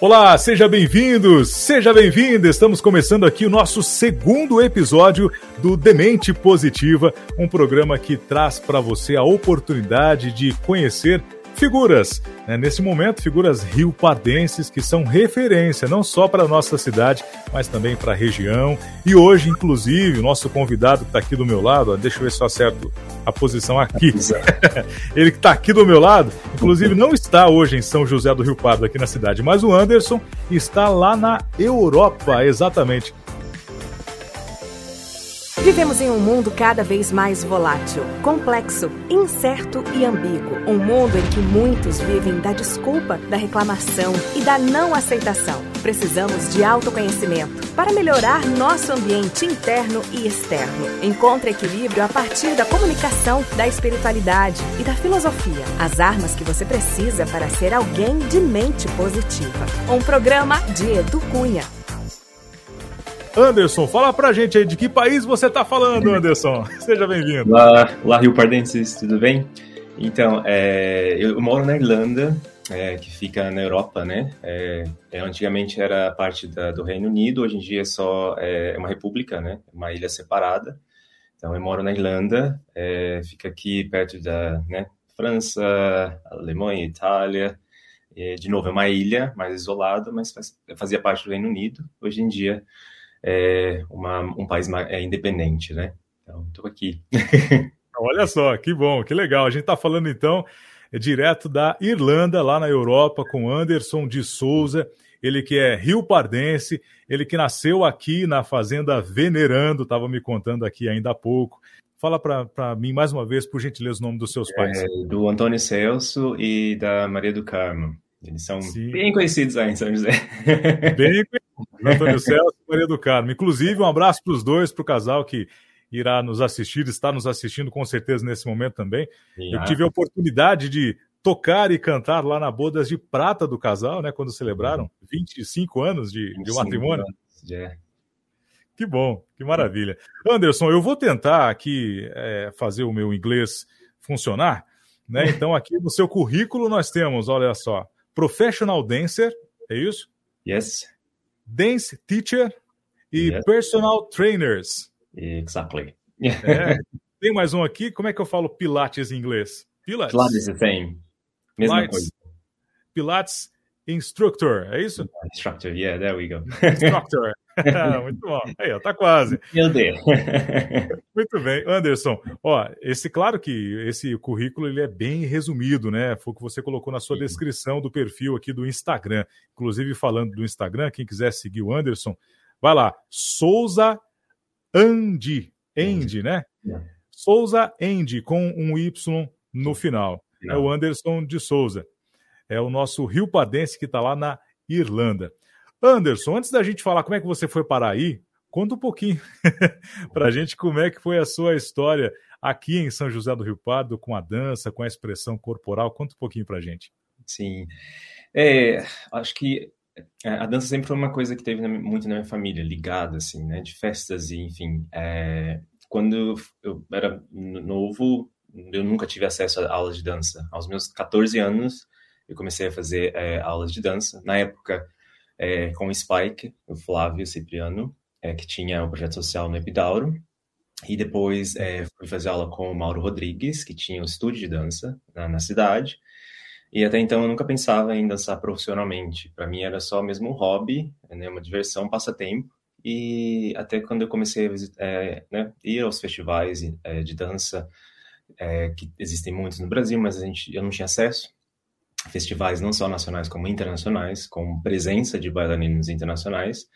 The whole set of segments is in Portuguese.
Olá, seja bem-vindo, seja bem-vinda. Estamos começando aqui o nosso segundo episódio do Demente Positiva, um programa que traz para você a oportunidade de conhecer figuras, né? nesse momento, figuras rio-pardenses que são referência não só para a nossa cidade, mas também para a região. E hoje, inclusive, o nosso convidado que está aqui do meu lado, ó, deixa eu ver se eu acerto a posição aqui. Ele que está aqui do meu lado, inclusive não está hoje em São José do Rio Pardo, aqui na cidade, mas o Anderson está lá na Europa, exatamente. Vivemos em um mundo cada vez mais volátil, complexo, incerto e ambíguo. Um mundo em que muitos vivem da desculpa, da reclamação e da não aceitação. Precisamos de autoconhecimento para melhorar nosso ambiente interno e externo. Encontre equilíbrio a partir da comunicação, da espiritualidade e da filosofia. As armas que você precisa para ser alguém de mente positiva. Um programa de Edu Cunha. Anderson, fala pra gente aí de que país você tá falando, Anderson. Seja bem-vindo. Olá, Rio Pardenses, tudo bem? Então, é, eu moro na Irlanda, é, que fica na Europa, né? É, é antigamente era parte da, do Reino Unido, hoje em dia é só é uma república, né? Uma ilha separada. Então, eu moro na Irlanda, é, fica aqui perto da né, França, Alemanha, Itália. de novo, é uma ilha mais isolada, mas faz, fazia parte do Reino Unido. Hoje em dia é, uma, um país é, independente, né? Então, estou aqui. Olha só, que bom, que legal. A gente está falando então é direto da Irlanda, lá na Europa, com Anderson de Souza. Ele que é rio pardense, ele que nasceu aqui na fazenda Venerando, estava me contando aqui ainda há pouco. Fala para mim mais uma vez, por gentileza, o nome dos seus pais. É, do Antônio Celso e da Maria do Carmo. Eles são Sim. bem conhecidos aí em São José. Bem conhecidos. Antônio Celso e Maria do Carmo. Inclusive, um abraço para os dois, para o casal que irá nos assistir, está nos assistindo com certeza nesse momento também. Sim, Eu tive a oportunidade de tocar e cantar lá na Bodas de Prata do casal, né? Quando celebraram 25 anos de, 25 de matrimônio. Anos. Que bom, que maravilha. Anderson, eu vou tentar aqui é, fazer o meu inglês funcionar. Né? Então, aqui no seu currículo nós temos, olha só, Professional Dancer, é isso? Yes. Dance Teacher e yes. Personal Trainers. Exactly. É. Tem mais um aqui, como é que eu falo Pilates em inglês? Pilates. Pilates the same. Mesma Pilates, coisa. Pilates Instructor, é isso? Instructor, yeah, there we go. Instructor. Muito bom. Aí, ó, tá quase. Meu Deus. Muito bem. Anderson, ó, esse, claro que esse currículo ele é bem resumido, né? Foi o que você colocou na sua descrição do perfil aqui do Instagram. Inclusive, falando do Instagram, quem quiser seguir o Anderson, vai lá. Souza Andy. Andy, né? Souza Andy, com um Y no final. É o Anderson de Souza. É o nosso Rio Padense que está lá na Irlanda. Anderson, antes da gente falar como é que você foi parar aí, conta um pouquinho para a gente como é que foi a sua história aqui em São José do Rio Pardo, com a dança, com a expressão corporal. Conta um pouquinho para a gente. Sim. É, acho que é, a dança sempre foi uma coisa que teve muito na minha família, ligada, assim, né? De festas e, enfim. É, quando eu era novo, eu nunca tive acesso a aulas de dança. Aos meus 14 anos, eu comecei a fazer é, aulas de dança. Na época, é, com o Spike, o Flávio Cipriano, é, que tinha o um projeto social no Epidauro. E depois é, fui fazer aula com o Mauro Rodrigues, que tinha um estúdio de dança na, na cidade. E até então eu nunca pensava em dançar profissionalmente. Para mim era só mesmo um hobby, né, uma diversão, um passatempo. E até quando eu comecei a é, né, ir aos festivais é, de dança, é, que existem muitos no Brasil, mas a gente, eu não tinha acesso festivais não só nacionais como internacionais, com presença de bailarinos internacionais,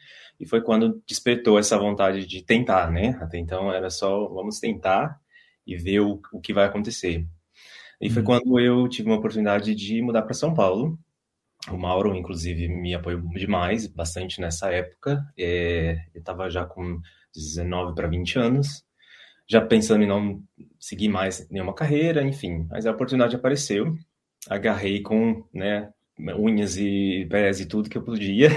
e foi quando despertou essa vontade de tentar, né? Até então era só vamos tentar e ver o, o que vai acontecer. E foi uhum. quando eu tive uma oportunidade de mudar para São Paulo. O Mauro, inclusive, me apoiou demais, bastante nessa época. É, eu estava já com 19 para 20 anos, já pensando em não seguir mais nenhuma carreira, enfim. Mas a oportunidade apareceu agarrei com né, unhas e pés e tudo que eu podia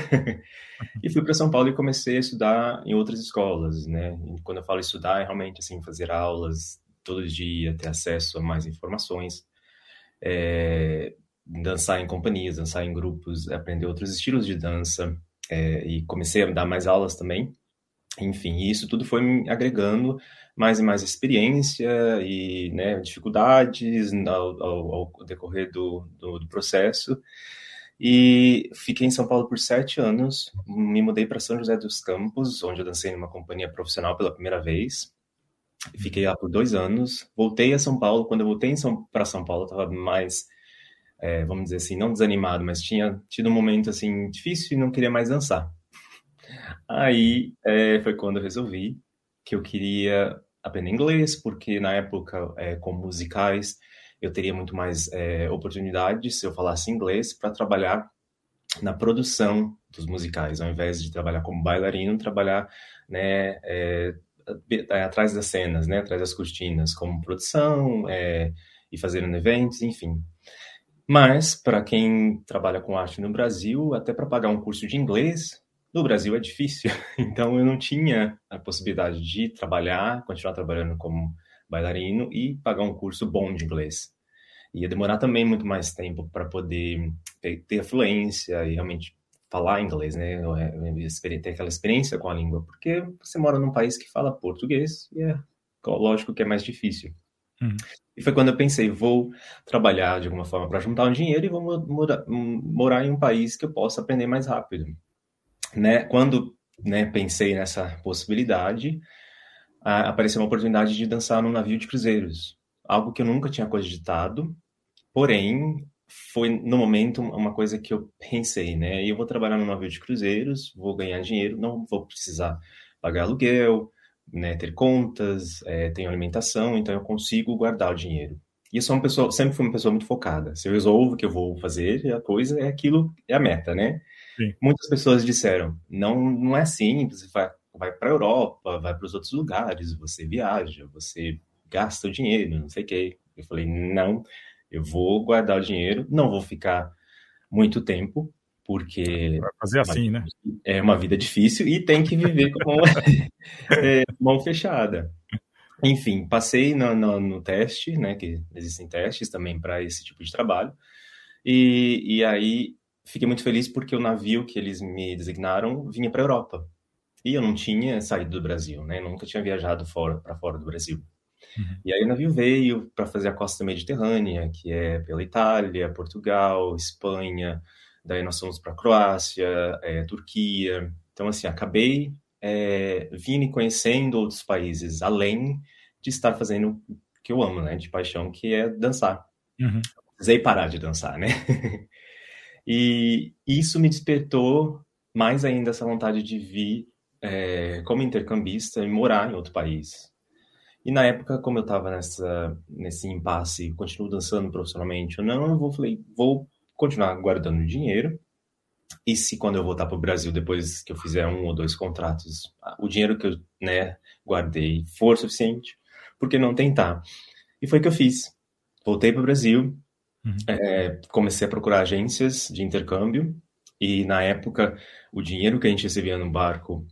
e fui para São Paulo e comecei a estudar em outras escolas, né? E quando eu falo estudar, é realmente assim fazer aulas todo dia, ter acesso a mais informações. É... dançar em companhias, dançar em grupos, aprender outros estilos de dança é, e comecei a dar mais aulas também. Enfim, isso tudo foi me agregando mais e mais experiência e né, dificuldades ao, ao, ao decorrer do, do, do, processo. E fiquei em São Paulo por sete anos, me mudei para São José dos Campos, onde eu dancei numa companhia profissional pela primeira vez. Fiquei lá por dois anos, voltei a São Paulo. Quando eu voltei para São Paulo, estava mais é, vamos dizer assim, não desanimado, mas tinha tido um momento assim difícil e não queria mais dançar. Aí é, foi quando eu resolvi que eu queria aprender inglês, porque na época, é, com musicais, eu teria muito mais é, oportunidades se eu falasse inglês para trabalhar na produção dos musicais, ao invés de trabalhar como bailarino, trabalhar né, é, é, atrás das cenas, né, atrás das cortinas, como produção é, e fazendo eventos, enfim. Mas, para quem trabalha com arte no Brasil, até para pagar um curso de inglês, no Brasil é difícil. Então, eu não tinha a possibilidade de trabalhar, continuar trabalhando como bailarino e pagar um curso bom de inglês. Ia demorar também muito mais tempo para poder ter fluência e realmente falar inglês, né? É, ter aquela experiência com a língua, porque você mora num país que fala português e é lógico que é mais difícil. Uhum. E foi quando eu pensei, vou trabalhar de alguma forma para juntar um dinheiro e vou morar, morar, em um país que eu possa aprender mais rápido. Né? Quando né, pensei nessa possibilidade, apareceu uma oportunidade de dançar num navio de cruzeiros. Algo que eu nunca tinha cogitado, porém foi no momento uma coisa que eu pensei, né? Eu vou trabalhar num navio de cruzeiros, vou ganhar dinheiro, não vou precisar pagar aluguel, né, ter contas, é, tenho alimentação, então eu consigo guardar o dinheiro. E eu sou uma pessoa, sempre fui uma pessoa muito focada. Se eu resolvo que eu vou fazer, a coisa é aquilo, é a meta, né? Sim. Muitas pessoas disseram, não, não é assim, você vai, vai para a Europa, vai para os outros lugares, você viaja, você gasta o dinheiro, não sei o quê. Eu falei, não, eu vou guardar o dinheiro, não vou ficar muito tempo, porque Vai fazer assim, né? É uma vida difícil e tem que viver com é, mão fechada. Enfim, passei no, no, no, teste, né? Que existem testes também para esse tipo de trabalho. E, e aí fiquei muito feliz porque o navio que eles me designaram vinha para a Europa. E eu não tinha saído do Brasil, né? Nunca tinha viajado fora para fora do Brasil. Uhum. E aí o navio veio para fazer a costa mediterrânea, que é pela Itália, Portugal, Espanha, daí nós fomos para Croácia, é, Turquia. Então, assim, acabei é, vindo e conhecendo outros países, além de estar fazendo o que eu amo, né, de paixão, que é dançar. Uhum. Precisei parar de dançar, né? e isso me despertou mais ainda essa vontade de vir é, como intercambista e morar em outro país. E na época, como eu estava nesse impasse, continuo dançando profissionalmente ou não, eu vou, falei, vou continuar guardando dinheiro. E se quando eu voltar para o Brasil, depois que eu fizer um ou dois contratos, o dinheiro que eu né, guardei for suficiente, por que não tentar? E foi o que eu fiz. Voltei para o Brasil, uhum. é, comecei a procurar agências de intercâmbio, e na época o dinheiro que a gente recebia no barco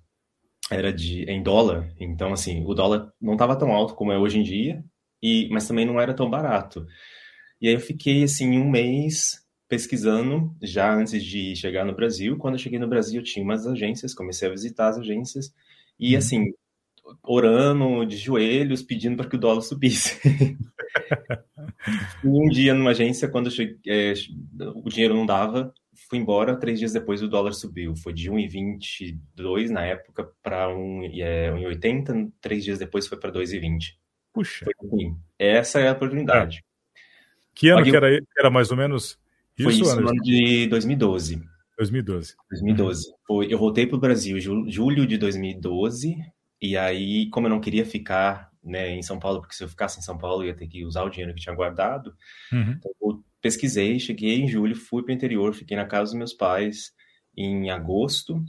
era de em dólar, então assim, o dólar não estava tão alto como é hoje em dia, e mas também não era tão barato. E aí eu fiquei assim um mês pesquisando já antes de chegar no Brasil. Quando eu cheguei no Brasil, tinha umas agências, comecei a visitar as agências e, uhum. assim, orando de joelhos, pedindo para que o dólar subisse. um dia numa agência, quando cheguei, é, o dinheiro não dava, fui embora. Três dias depois, o dólar subiu. Foi de 1,22 na época para 1,80. É, três dias depois, foi para 2,20. Puxa. Foi assim. Essa é a oportunidade. É. Que ano que era, era mais ou menos? Foi isso, isso no ano de 2012. 2012. 2012. Foi, eu voltei para o Brasil julho de 2012, e aí, como eu não queria ficar né, em São Paulo, porque se eu ficasse em São Paulo eu ia ter que usar o dinheiro que tinha guardado, uhum. então eu pesquisei, cheguei em julho, fui para o interior, fiquei na casa dos meus pais em agosto,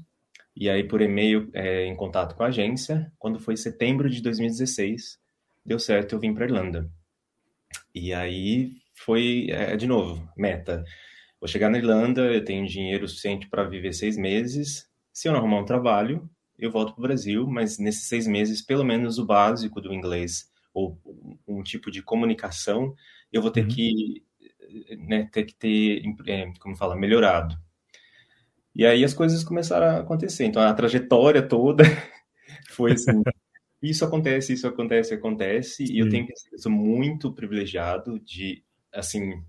e aí por e-mail é, em contato com a agência. Quando foi setembro de 2016, deu certo, eu vim para Irlanda. E aí foi, é, de novo, meta. Vou chegar na Irlanda, eu tenho dinheiro suficiente para viver seis meses. Se eu não arrumar um trabalho, eu volto para o Brasil, mas nesses seis meses, pelo menos o básico do inglês, ou um tipo de comunicação, eu vou ter uhum. que né, ter que ter, é, como fala, melhorado. E aí as coisas começaram a acontecer. Então a trajetória toda foi assim: isso acontece, isso acontece, acontece. Sim. E eu tenho ser sou muito privilegiado de, assim,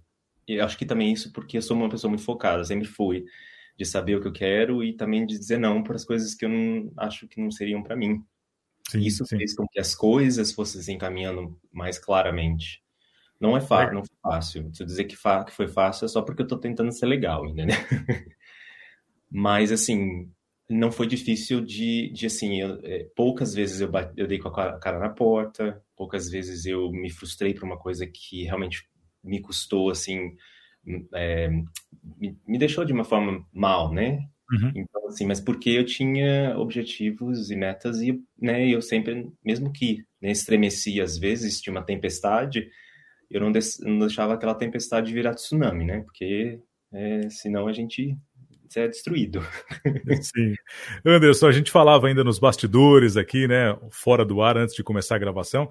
eu acho que também isso porque eu sou uma pessoa muito focada, sempre fui, de saber o que eu quero e também de dizer não para as coisas que eu não acho que não seriam para mim. Sim, isso sim. fez com que as coisas fossem se encaminhando mais claramente. Não é fácil, é. não foi fácil. Se eu dizer que, que foi fácil é só porque eu estou tentando ser legal, entendeu? Mas, assim, não foi difícil de, de assim, eu, é, poucas vezes eu, bate, eu dei com a cara na porta, poucas vezes eu me frustrei por uma coisa que realmente me custou, assim, é, me, me, deixou de uma forma mal, né? Uhum. Então, assim, mas porque eu tinha objetivos e metas e, né, eu sempre, mesmo que né, estremecia às vezes, tinha uma tempestade, eu não, não deixava aquela tempestade virar tsunami, né? Porque é, senão a gente é destruído. Sim. Anderson, a gente falava ainda nos bastidores aqui, né, fora do ar, antes de começar a gravação,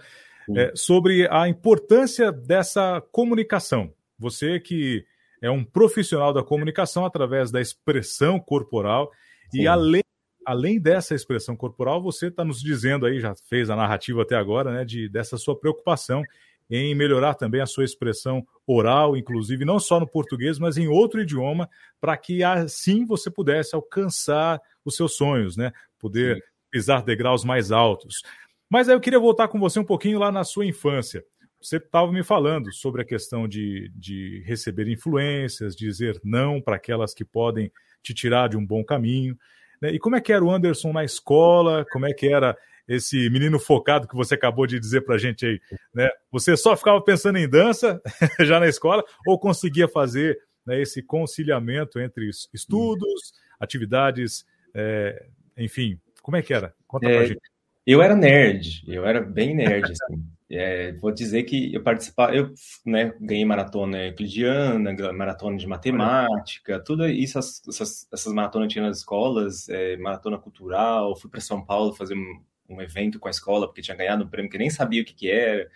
é, sobre a importância dessa comunicação. Você que é um profissional da comunicação através da expressão corporal Sim. e além além dessa expressão corporal, você está nos dizendo aí, já fez a narrativa até agora, né, de, dessa sua preocupação em melhorar também a sua expressão oral, inclusive não só no português, mas em outro idioma, para que assim você pudesse alcançar os seus sonhos, né? Poder Sim. pisar degraus mais altos. Mas aí eu queria voltar com você um pouquinho lá na sua infância. Você estava me falando sobre a questão de, de receber influências, dizer não para aquelas que podem te tirar de um bom caminho. Né? E como é que era o Anderson na escola? Como é que era esse menino focado que você acabou de dizer para a gente aí, né? Você só ficava pensando em dança já na escola ou conseguia fazer né, esse conciliamento entre estudos, atividades, é, enfim, como é que era? Conta é, pra gente. Eu era nerd, eu era bem nerd, assim. É, vou dizer que eu participava, eu né, ganhei maratona euclidiana, maratona de matemática, tudo isso, essas, essas maratonas tinha nas escolas, é, maratona cultural, fui para São Paulo fazer um, um evento com a escola, porque tinha ganhado um prêmio que nem sabia o que, que era.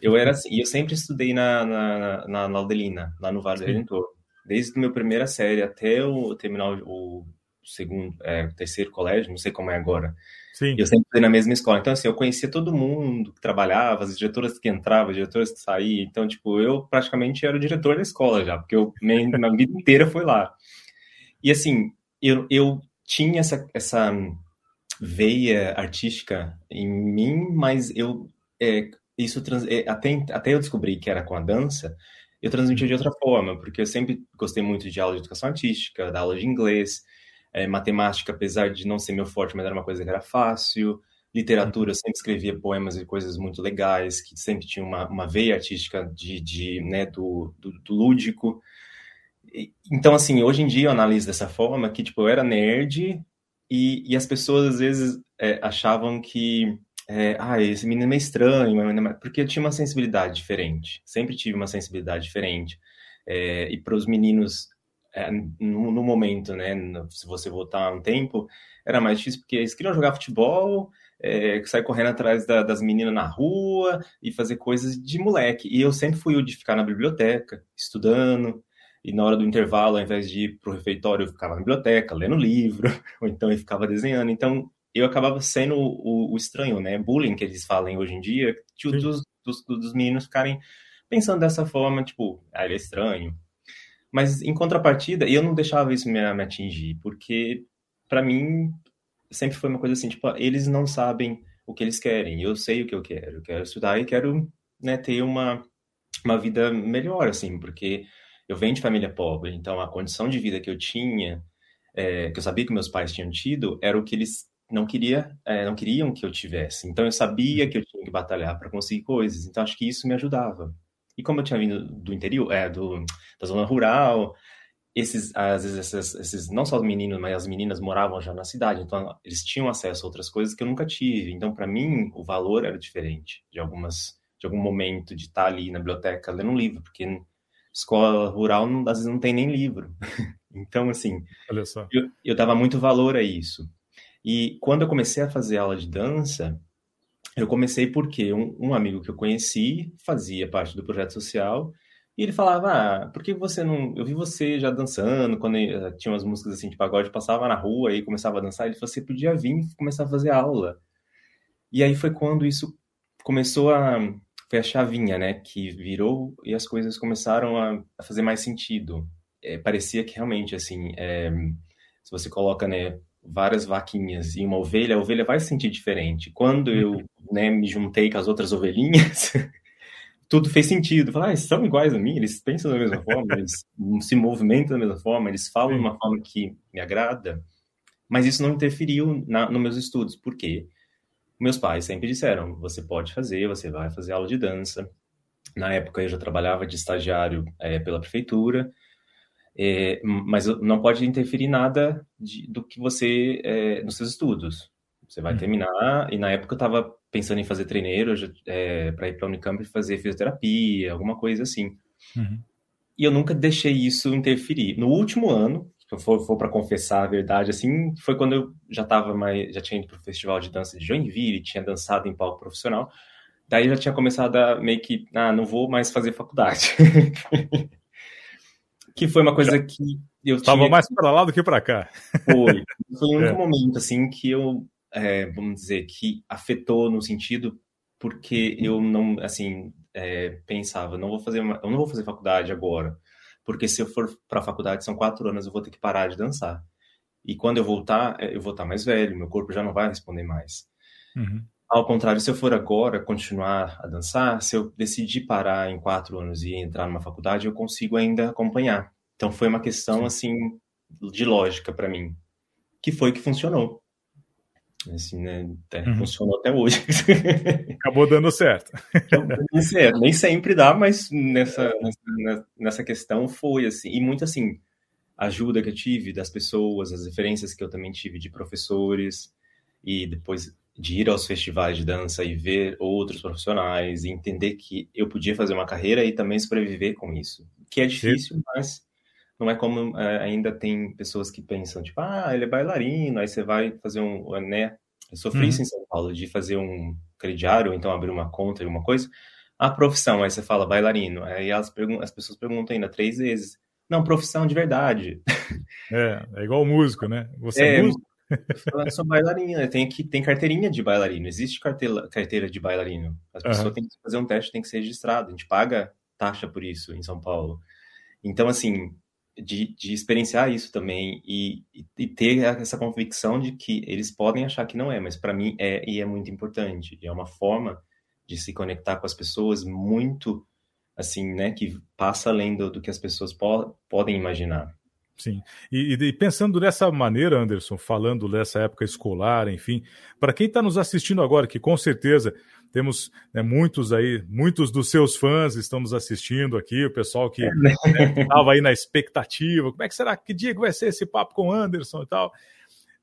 Eu era assim, e eu sempre estudei na, na, na, na Aldelina, lá no Vale do Redentor. Desde a minha primeira série até terminar o, o segundo, é, terceiro colégio, não sei como é agora. Sim. Eu sempre estudei na mesma escola. Então, assim, eu conhecia todo mundo que trabalhava, as diretoras que entravam, as diretoras que saíam. Então, tipo, eu praticamente era o diretor da escola já, porque eu, minha, minha vida inteira foi lá. E, assim, eu, eu tinha essa, essa veia artística em mim, mas eu é, isso trans, é, até, até eu descobri que era com a dança, eu transmitia de outra forma, porque eu sempre gostei muito de aula de educação artística, da aula de inglês, é, matemática, apesar de não ser meu forte, mas era uma coisa que era fácil. Literatura, eu sempre escrevia poemas e coisas muito legais, que sempre tinha uma, uma veia artística de, de né, do, do, do lúdico. Então, assim, hoje em dia eu analiso dessa forma que, tipo, eu era nerd, e, e as pessoas às vezes é, achavam que é, ah, esse menino é estranho, porque eu tinha uma sensibilidade diferente, sempre tive uma sensibilidade diferente. É, e para os meninos, é, no, no, momento, né, se você voltar um tempo, era mais difícil porque eles queriam jogar futebol, é, sair correndo atrás da, das meninas na rua e fazer coisas de moleque. E eu sempre fui o de ficar na biblioteca, estudando, e na hora do intervalo, ao invés de ir para o refeitório, eu ficava na biblioteca, lendo livro, ou então eu ficava desenhando. Então, eu acabava sendo o, o estranho, né? Bullying, que eles falam hoje em dia, dos, dos, dos, meninos ficarem pensando dessa forma, tipo, ah, ele é estranho. Mas, em contrapartida, eu não deixava isso me, me atingir, porque, para mim, sempre foi uma coisa assim, tipo, eles não sabem o que eles querem, eu sei o que eu quero, eu quero estudar e quero né, ter uma, uma vida melhor, assim, porque eu venho de família pobre, então a condição de vida que eu tinha, é, que eu sabia que meus pais tinham tido, era o que eles não queria, é, não queriam que eu tivesse. Então eu sabia que eu tinha que batalhar para conseguir coisas. Então acho que isso me ajudava. E como eu tinha vindo do interior, é, do, da zona rural, esses, às vezes, esses, esses, não só os meninos, mas as meninas moravam já na cidade, então eles tinham acesso a outras coisas que eu nunca tive. Então, para mim, o valor era diferente de algumas, de algum momento de estar ali na biblioteca lendo um livro, porque escola rural não, às vezes não tem nem livro. então, assim, eu, eu dava muito valor a isso. E quando eu comecei a fazer aula de dança, eu comecei porque um, um amigo que eu conheci fazia parte do projeto social E ele falava, ah, por que você não... Eu vi você já dançando, quando tinha umas músicas assim de pagode, passava na rua e começava a dançar, ele falou, você podia vir começar a fazer aula. E aí foi quando isso começou a... Foi a chavinha, né, que virou e as coisas começaram a, a fazer mais sentido. É, parecia que realmente, assim, é, se você coloca, né, várias vaquinhas e uma ovelha, a ovelha vai se sentir diferente. Quando eu uhum. né, me juntei com as outras ovelhinhas, tudo fez sentido. Falar, ah, eles são iguais a mim, eles pensam da mesma forma, eles se movimentam da mesma forma, eles falam de uma forma que me agrada. Mas isso não interferiu na, nos meus estudos. Por quê? Meus pais sempre disseram: você pode fazer, você vai fazer aula de dança. Na época eu já trabalhava de estagiário é, pela prefeitura, é, mas não pode interferir nada de, do que você é, nos seus estudos. Você vai uhum. terminar, e na época eu estava pensando em fazer treineiro é, para ir para a Unicamp e fazer fisioterapia, alguma coisa assim. Uhum. E eu nunca deixei isso interferir. No último ano, se eu for, for para confessar a verdade, assim, foi quando eu já estava mais, já tinha ido para o festival de dança de Joinville, tinha dançado em palco profissional. Daí já tinha começado a meio que, ah, não vou mais fazer faculdade. que foi uma coisa que eu Tava tinha... mais para lá do que para cá. Foi. Foi um é. momento, assim, que eu, é, vamos dizer, que afetou no sentido porque eu não, assim, é, pensava, não vou fazer, uma... eu não vou fazer faculdade agora, porque se eu for para a faculdade são quatro anos, eu vou ter que parar de dançar. E quando eu voltar, é, eu vou estar mais velho, meu corpo já não vai responder mais. Uhum. Ao contrário, se eu for agora continuar a dançar, se eu decidir parar em quatro anos e entrar numa faculdade, eu consigo ainda acompanhar. Então foi uma questão assim de lógica para mim, que foi que funcionou. Assim, né? Uhum. Funcionou até hoje. Acabou dando certo. certo. Nem sempre dá, mas nessa, nessa, nessa questão foi assim. E muito assim, ajuda que eu tive das pessoas, as referências que eu também tive de professores, e depois de ir aos festivais de dança e ver outros profissionais e entender que eu podia fazer uma carreira e também sobreviver com isso. Que é difícil, Sim. mas não é como é, ainda tem pessoas que pensam, tipo, ah, ele é bailarino, aí você vai fazer um, né? Eu sofri uhum. isso em São Paulo, de fazer um crediário, ou então abrir uma conta, alguma coisa. A profissão, aí você fala bailarino, aí as, as pessoas perguntam ainda três vezes. Não, profissão de verdade. É, é igual músico, né? Você é, é músico? Eu sou bailarina, tem que tem carteirinha de bailarino, existe carteira, carteira de bailarino. As pessoas uhum. têm que fazer um teste, tem que ser registrado. A gente paga taxa por isso em São Paulo. Então, assim, de, de experienciar isso também e, e, ter essa convicção de que eles podem achar que não é, mas para mim é e é muito importante. É uma forma de se conectar com as pessoas muito, assim, né, que passa além do, do que as pessoas po podem imaginar. Sim. E, e, pensando dessa maneira, Anderson, falando dessa época escolar, enfim, para quem está nos assistindo agora, que com certeza temos né, muitos aí, muitos dos seus fãs estão nos assistindo aqui, o pessoal que estava né, aí na expectativa, como é que será, que dia que vai ser esse papo com o Anderson e tal.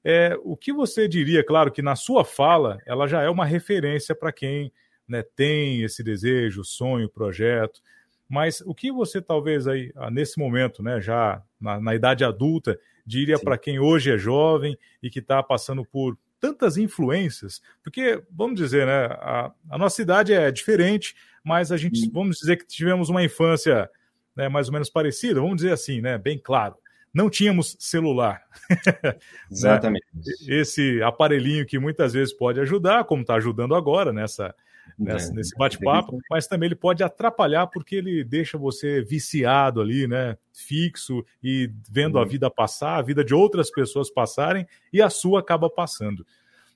É, o que você diria, claro que na sua fala, ela já é uma referência para quem né, tem esse desejo, sonho, projeto, mas o que você talvez aí, ah, nesse momento, né, já na, na idade adulta, diria para quem hoje é jovem e que está passando por tantas influências? Porque, vamos dizer, né, a, a nossa idade é diferente, mas a gente, vamos dizer que tivemos uma infância né, mais ou menos parecida, vamos dizer assim, né, bem claro. Não tínhamos celular. Exatamente. Esse aparelhinho que muitas vezes pode ajudar, como está ajudando agora nessa, nessa, nesse bate-papo, mas também ele pode atrapalhar porque ele deixa você viciado ali, né? Fixo e vendo a uhum. vida passar, a vida de outras pessoas passarem e a sua acaba passando.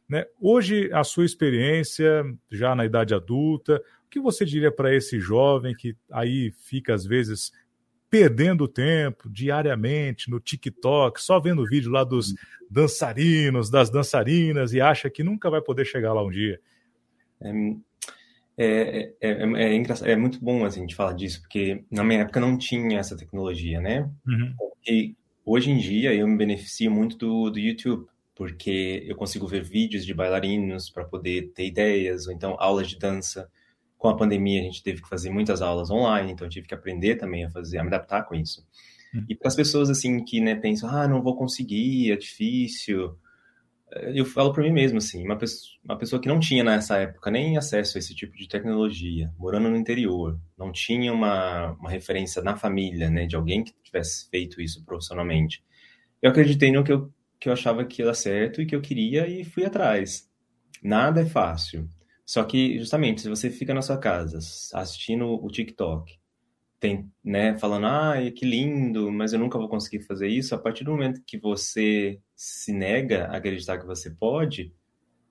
Né? Hoje, a sua experiência, já na idade adulta, o que você diria para esse jovem que aí fica, às vezes, perdendo tempo diariamente no TikTok, só vendo vídeo lá dos uhum. dançarinos, das dançarinas e acha que nunca vai poder chegar lá um dia? É, é, é, é, é, é muito bom assim, a gente falar disso, porque na minha época não tinha essa tecnologia, né? Uhum. E hoje em dia eu me beneficio muito do, do YouTube, porque eu consigo ver vídeos de bailarinos para poder ter ideias, ou então aulas de dança. Com a pandemia a gente teve que fazer muitas aulas online, então eu tive que aprender também a fazer, a me adaptar com isso. Uhum. E para as pessoas assim que né, pensam, ah, não vou conseguir, é difícil, eu falo para mim mesmo, assim, uma pessoa, uma pessoa que não tinha nessa época nem acesso a esse tipo de tecnologia, morando no interior, não tinha uma, uma referência na família, né, de alguém que tivesse feito isso profissionalmente. Eu acreditei no que eu, que eu achava que dar certo e que eu queria e fui atrás. Nada é fácil. Só que, justamente, se você fica na sua casa assistindo o TikTok, tem, né, falando, ah, que lindo, mas eu nunca vou conseguir fazer isso, a partir do momento que você se nega a acreditar que você pode,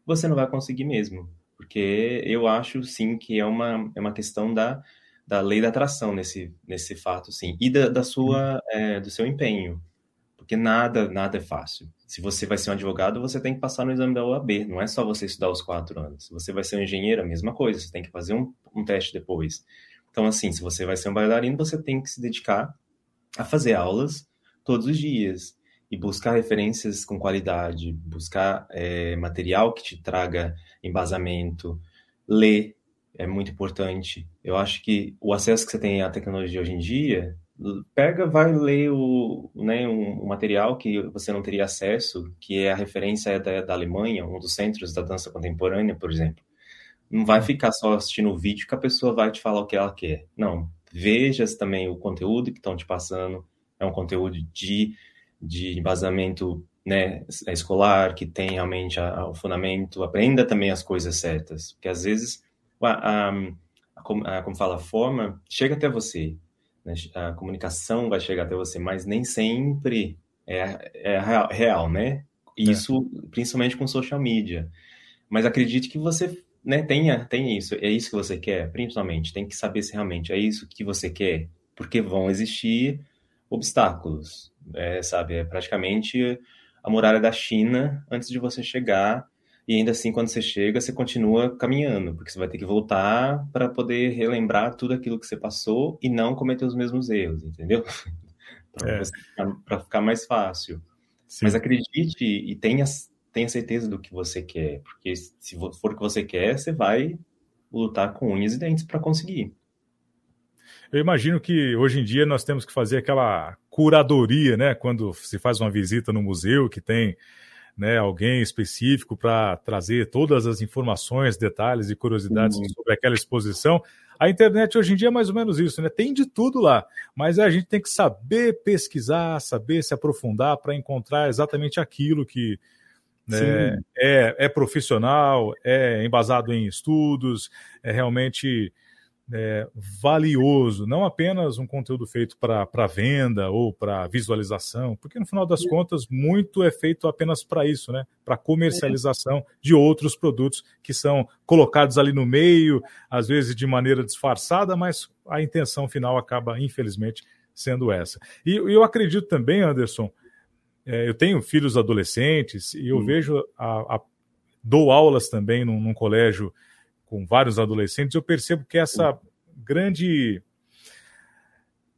você não vai conseguir mesmo. Porque eu acho, sim, que é uma, é uma questão da, da lei da atração nesse, nesse fato, sim. E da, da sua, é, do seu empenho. Porque nada, nada é fácil. Se você vai ser um advogado, você tem que passar no exame da OAB. Não é só você estudar os quatro anos. Se você vai ser um engenheiro, a mesma coisa. Você tem que fazer um, um teste depois. Então, assim, se você vai ser um bailarino, você tem que se dedicar a fazer aulas todos os dias e buscar referências com qualidade, buscar é, material que te traga embasamento, ler é muito importante. Eu acho que o acesso que você tem à tecnologia hoje em dia, pega, vai ler o, né, um, um material que você não teria acesso, que é a referência da, da Alemanha, um dos centros da dança contemporânea, por exemplo. Não vai ficar só assistindo o vídeo que a pessoa vai te falar o que ela quer. Não. Veja também o conteúdo que estão te passando. É um conteúdo de, de embasamento né, escolar, que tem realmente a, a, o fundamento. Aprenda também as coisas certas. Porque às vezes, a, a, como fala, a forma chega até você. Né? A comunicação vai chegar até você, mas nem sempre é, é real, real, né? É. Isso, é. principalmente com social media. Mas acredite que você né, tenha, tenha isso. É isso que você quer, principalmente. Tem que saber se realmente é isso que você quer, porque vão existir obstáculos. É, sabe, é praticamente a muralha da China antes de você chegar. E ainda assim, quando você chega, você continua caminhando, porque você vai ter que voltar para poder relembrar tudo aquilo que você passou e não cometer os mesmos erros, entendeu? para é. ficar, ficar mais fácil. Sim. Mas acredite e tenha tenha certeza do que você quer, porque se for o que você quer, você vai lutar com unhas e dentes para conseguir. Eu imagino que hoje em dia nós temos que fazer aquela curadoria, né? Quando se faz uma visita no museu que tem né, alguém específico para trazer todas as informações, detalhes e curiosidades uhum. sobre aquela exposição. A internet hoje em dia é mais ou menos isso, né? Tem de tudo lá, mas a gente tem que saber pesquisar, saber se aprofundar para encontrar exatamente aquilo que, né? É, é profissional, é embasado em estudos, é realmente é, valioso, não apenas um conteúdo feito para venda ou para visualização, porque no final das contas muito é feito apenas para isso, né? Para comercialização de outros produtos que são colocados ali no meio, às vezes de maneira disfarçada, mas a intenção final acaba, infelizmente, sendo essa. E eu acredito também, Anderson, é, eu tenho filhos adolescentes e eu hum. vejo, a, a, dou aulas também num, num, colégio com vários adolescentes, eu percebo que essa grande.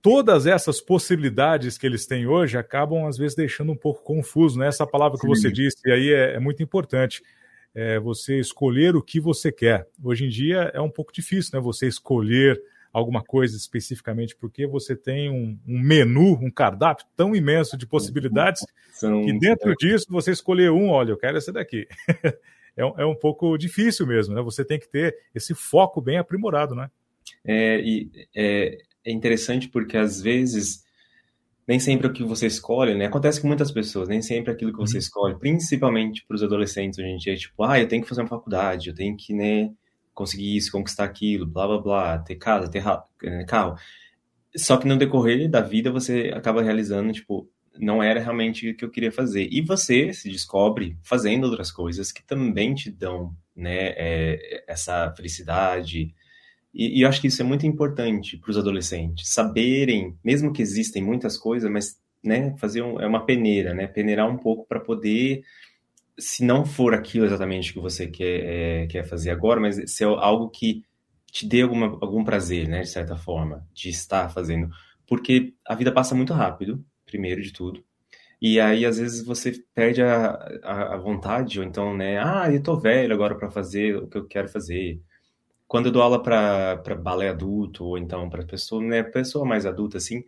Todas essas possibilidades que eles têm hoje acabam, às vezes, deixando um pouco confuso. Né? Essa palavra que Sim. você disse aí é, é muito importante. É você escolher o que você quer. Hoje em dia é um pouco difícil, né? Você escolher alguma coisa especificamente, porque você tem um, um menu, um cardápio tão imenso de possibilidades São... que dentro disso você escolher um, olha, eu quero esse daqui. é, um, é um pouco difícil mesmo, né? Você tem que ter esse foco bem aprimorado, né? É, e é, é interessante porque às vezes nem sempre o que você escolhe, né? Acontece com muitas pessoas, nem sempre aquilo que você uhum. escolhe, principalmente para os adolescentes hoje em dia, tipo, ah, eu tenho que fazer uma faculdade, eu tenho que, né, conseguir isso, conquistar aquilo, blá blá blá, ter casa, ter eh, carro. Só que no decorrer da vida você acaba realizando, tipo, não era realmente o que eu queria fazer. E você se descobre fazendo outras coisas que também te dão, né, é, essa felicidade. E, e, eu acho que isso é muito importante para os adolescentes, saberem, mesmo que existem muitas coisas, mas, né, fazer um, é uma peneira, né, peneirar um pouco para poder se não for aquilo exatamente que você quer, é, quer fazer agora, mas se é algo que te dê alguma, algum prazer, né, de certa forma, de estar fazendo. Porque a vida passa muito rápido, primeiro de tudo. E aí, às vezes, você perde a, a, a vontade, ou então, né, ah, eu tô velho agora para fazer o que eu quero fazer. Quando eu dou aula para balé adulto, ou então para pessoa, né, pessoa mais adulta, assim,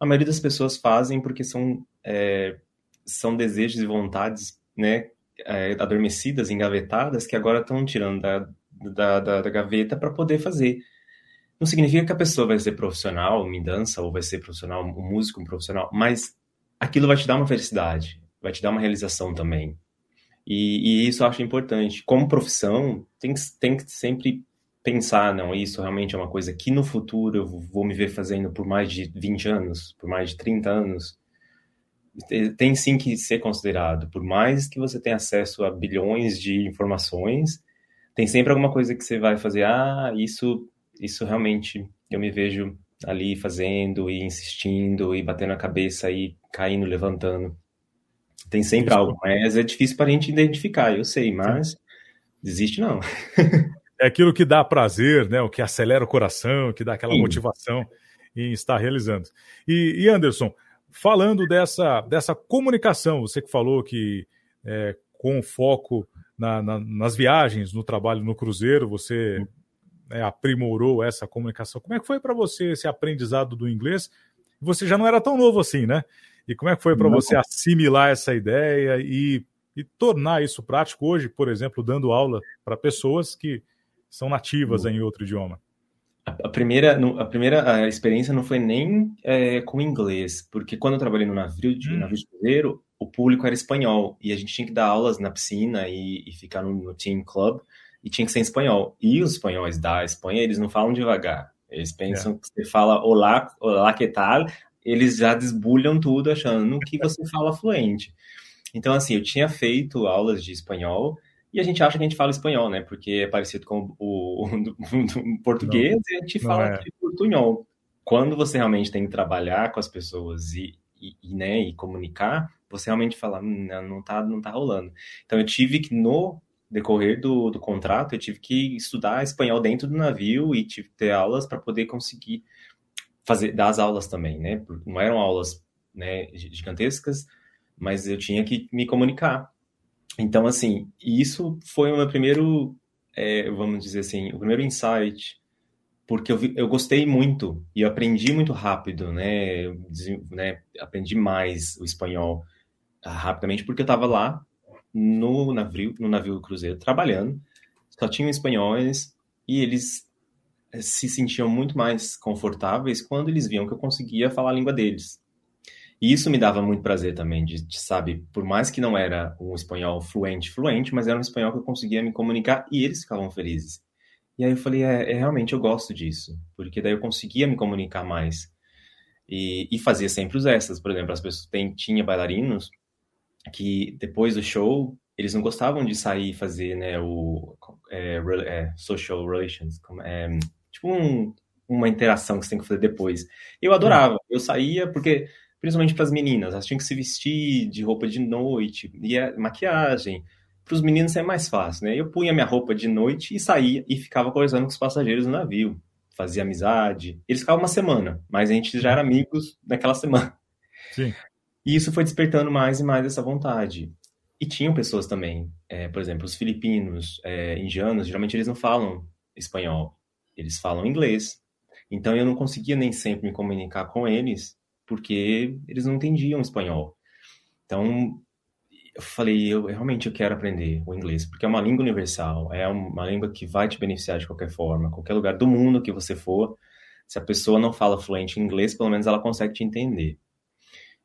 a maioria das pessoas fazem porque são, é, são desejos e vontades, né, é, adormecidas, engavetadas, que agora estão tirando da, da, da, da gaveta para poder fazer. Não significa que a pessoa vai ser profissional em dança ou vai ser profissional, um músico, um profissional, mas aquilo vai te dar uma felicidade, vai te dar uma realização também. E, e isso eu acho importante. Como profissão, tem, tem que sempre pensar, não, isso realmente é uma coisa que no futuro eu vou me ver fazendo por mais de 20 anos, por mais de 30 anos. Tem sim que ser considerado. Por mais que você tenha acesso a bilhões de informações, tem sempre alguma coisa que você vai fazer, ah, isso, isso realmente eu me vejo ali fazendo e insistindo e batendo a cabeça e caindo, levantando. Tem sempre algo, mas é difícil para a gente identificar, eu sei, mas desiste não. é aquilo que dá prazer, né? O que acelera o coração, que dá aquela Sim. motivação em estar realizando. E, e, Anderson, falando dessa, dessa comunicação, você que falou que é, com foco na, na, nas viagens, no trabalho no cruzeiro, você né, aprimorou essa comunicação. Como é que foi para você esse aprendizado do inglês? Você já não era tão novo assim, né? E como é que foi para você assimilar essa ideia e, e tornar isso prático hoje, por exemplo, dando aula para pessoas que são nativas em outro idioma? A primeira, a primeira experiência não foi nem é, com inglês, porque quando eu trabalhei no navio de, hum. navio de cruzeiro, o público era espanhol e a gente tinha que dar aulas na piscina e, e ficar no, no, team club e tinha que ser em espanhol. E os espanhóis da Espanha, eles não falam devagar. Eles pensam é. que você fala olá, olá, que tal? Eles já desbulham tudo achando que você fala fluente. Então, assim, eu tinha feito aulas de espanhol e a gente acha que a gente fala espanhol, né? Porque é parecido com o, o, o português não, e a gente fala é. portunhol. Quando você realmente tem que trabalhar com as pessoas e, e, e, né, e comunicar, você realmente fala, hum, não tá, não tá rolando. Então eu tive que, no decorrer do, do contrato, eu tive que estudar espanhol dentro do navio e tive que ter aulas para poder conseguir fazer, dar as aulas também, né? Não eram aulas né, gigantescas, mas eu tinha que me comunicar. Então, assim, isso foi o meu primeiro, é, vamos dizer assim, o primeiro insight, porque eu, vi, eu gostei muito e eu aprendi muito rápido, né? né aprendi mais o espanhol ah, rapidamente, porque eu estava lá no navio, no navio cruzeiro, trabalhando, só tinham espanhóis e eles eh, se sentiam muito mais confortáveis quando eles viam que eu conseguia falar a língua deles. E isso me dava muito prazer também, de, de, sabe, por mais que não era um espanhol fluente, fluente, mas era um espanhol que eu conseguia me comunicar e eles ficavam felizes. E aí eu falei, é, é realmente eu gosto disso, porque daí eu conseguia me comunicar mais. E, e fazia sempre os extras, por exemplo, as pessoas tem, tinha bailarinos que depois do show eles não gostavam de sair e fazer, né, o é, é, social relations, é, tipo um, uma interação que você tem que fazer depois. Eu adorava, eu saía porque principalmente para as meninas. Elas tinham que se vestir de roupa de noite, e a maquiagem. Para os meninos é mais fácil, né? Eu punha minha roupa de noite e saía e ficava conversando com os passageiros no navio. Fazia amizade. Eles ficavam uma semana, mas a gente já era amigos naquela semana. Sim. E isso foi despertando mais e mais essa vontade. E tinham pessoas também, é, por exemplo, os filipinos, é, indianos, geralmente eles não falam espanhol, eles falam inglês. Então eu não conseguia nem sempre me comunicar com eles porque eles não entendiam espanhol. Então, eu falei, eu realmente eu quero aprender o inglês, porque é uma língua universal, é uma língua que vai te beneficiar de qualquer forma, qualquer lugar do mundo que você for, se a pessoa não fala fluente inglês, pelo menos ela consegue te entender.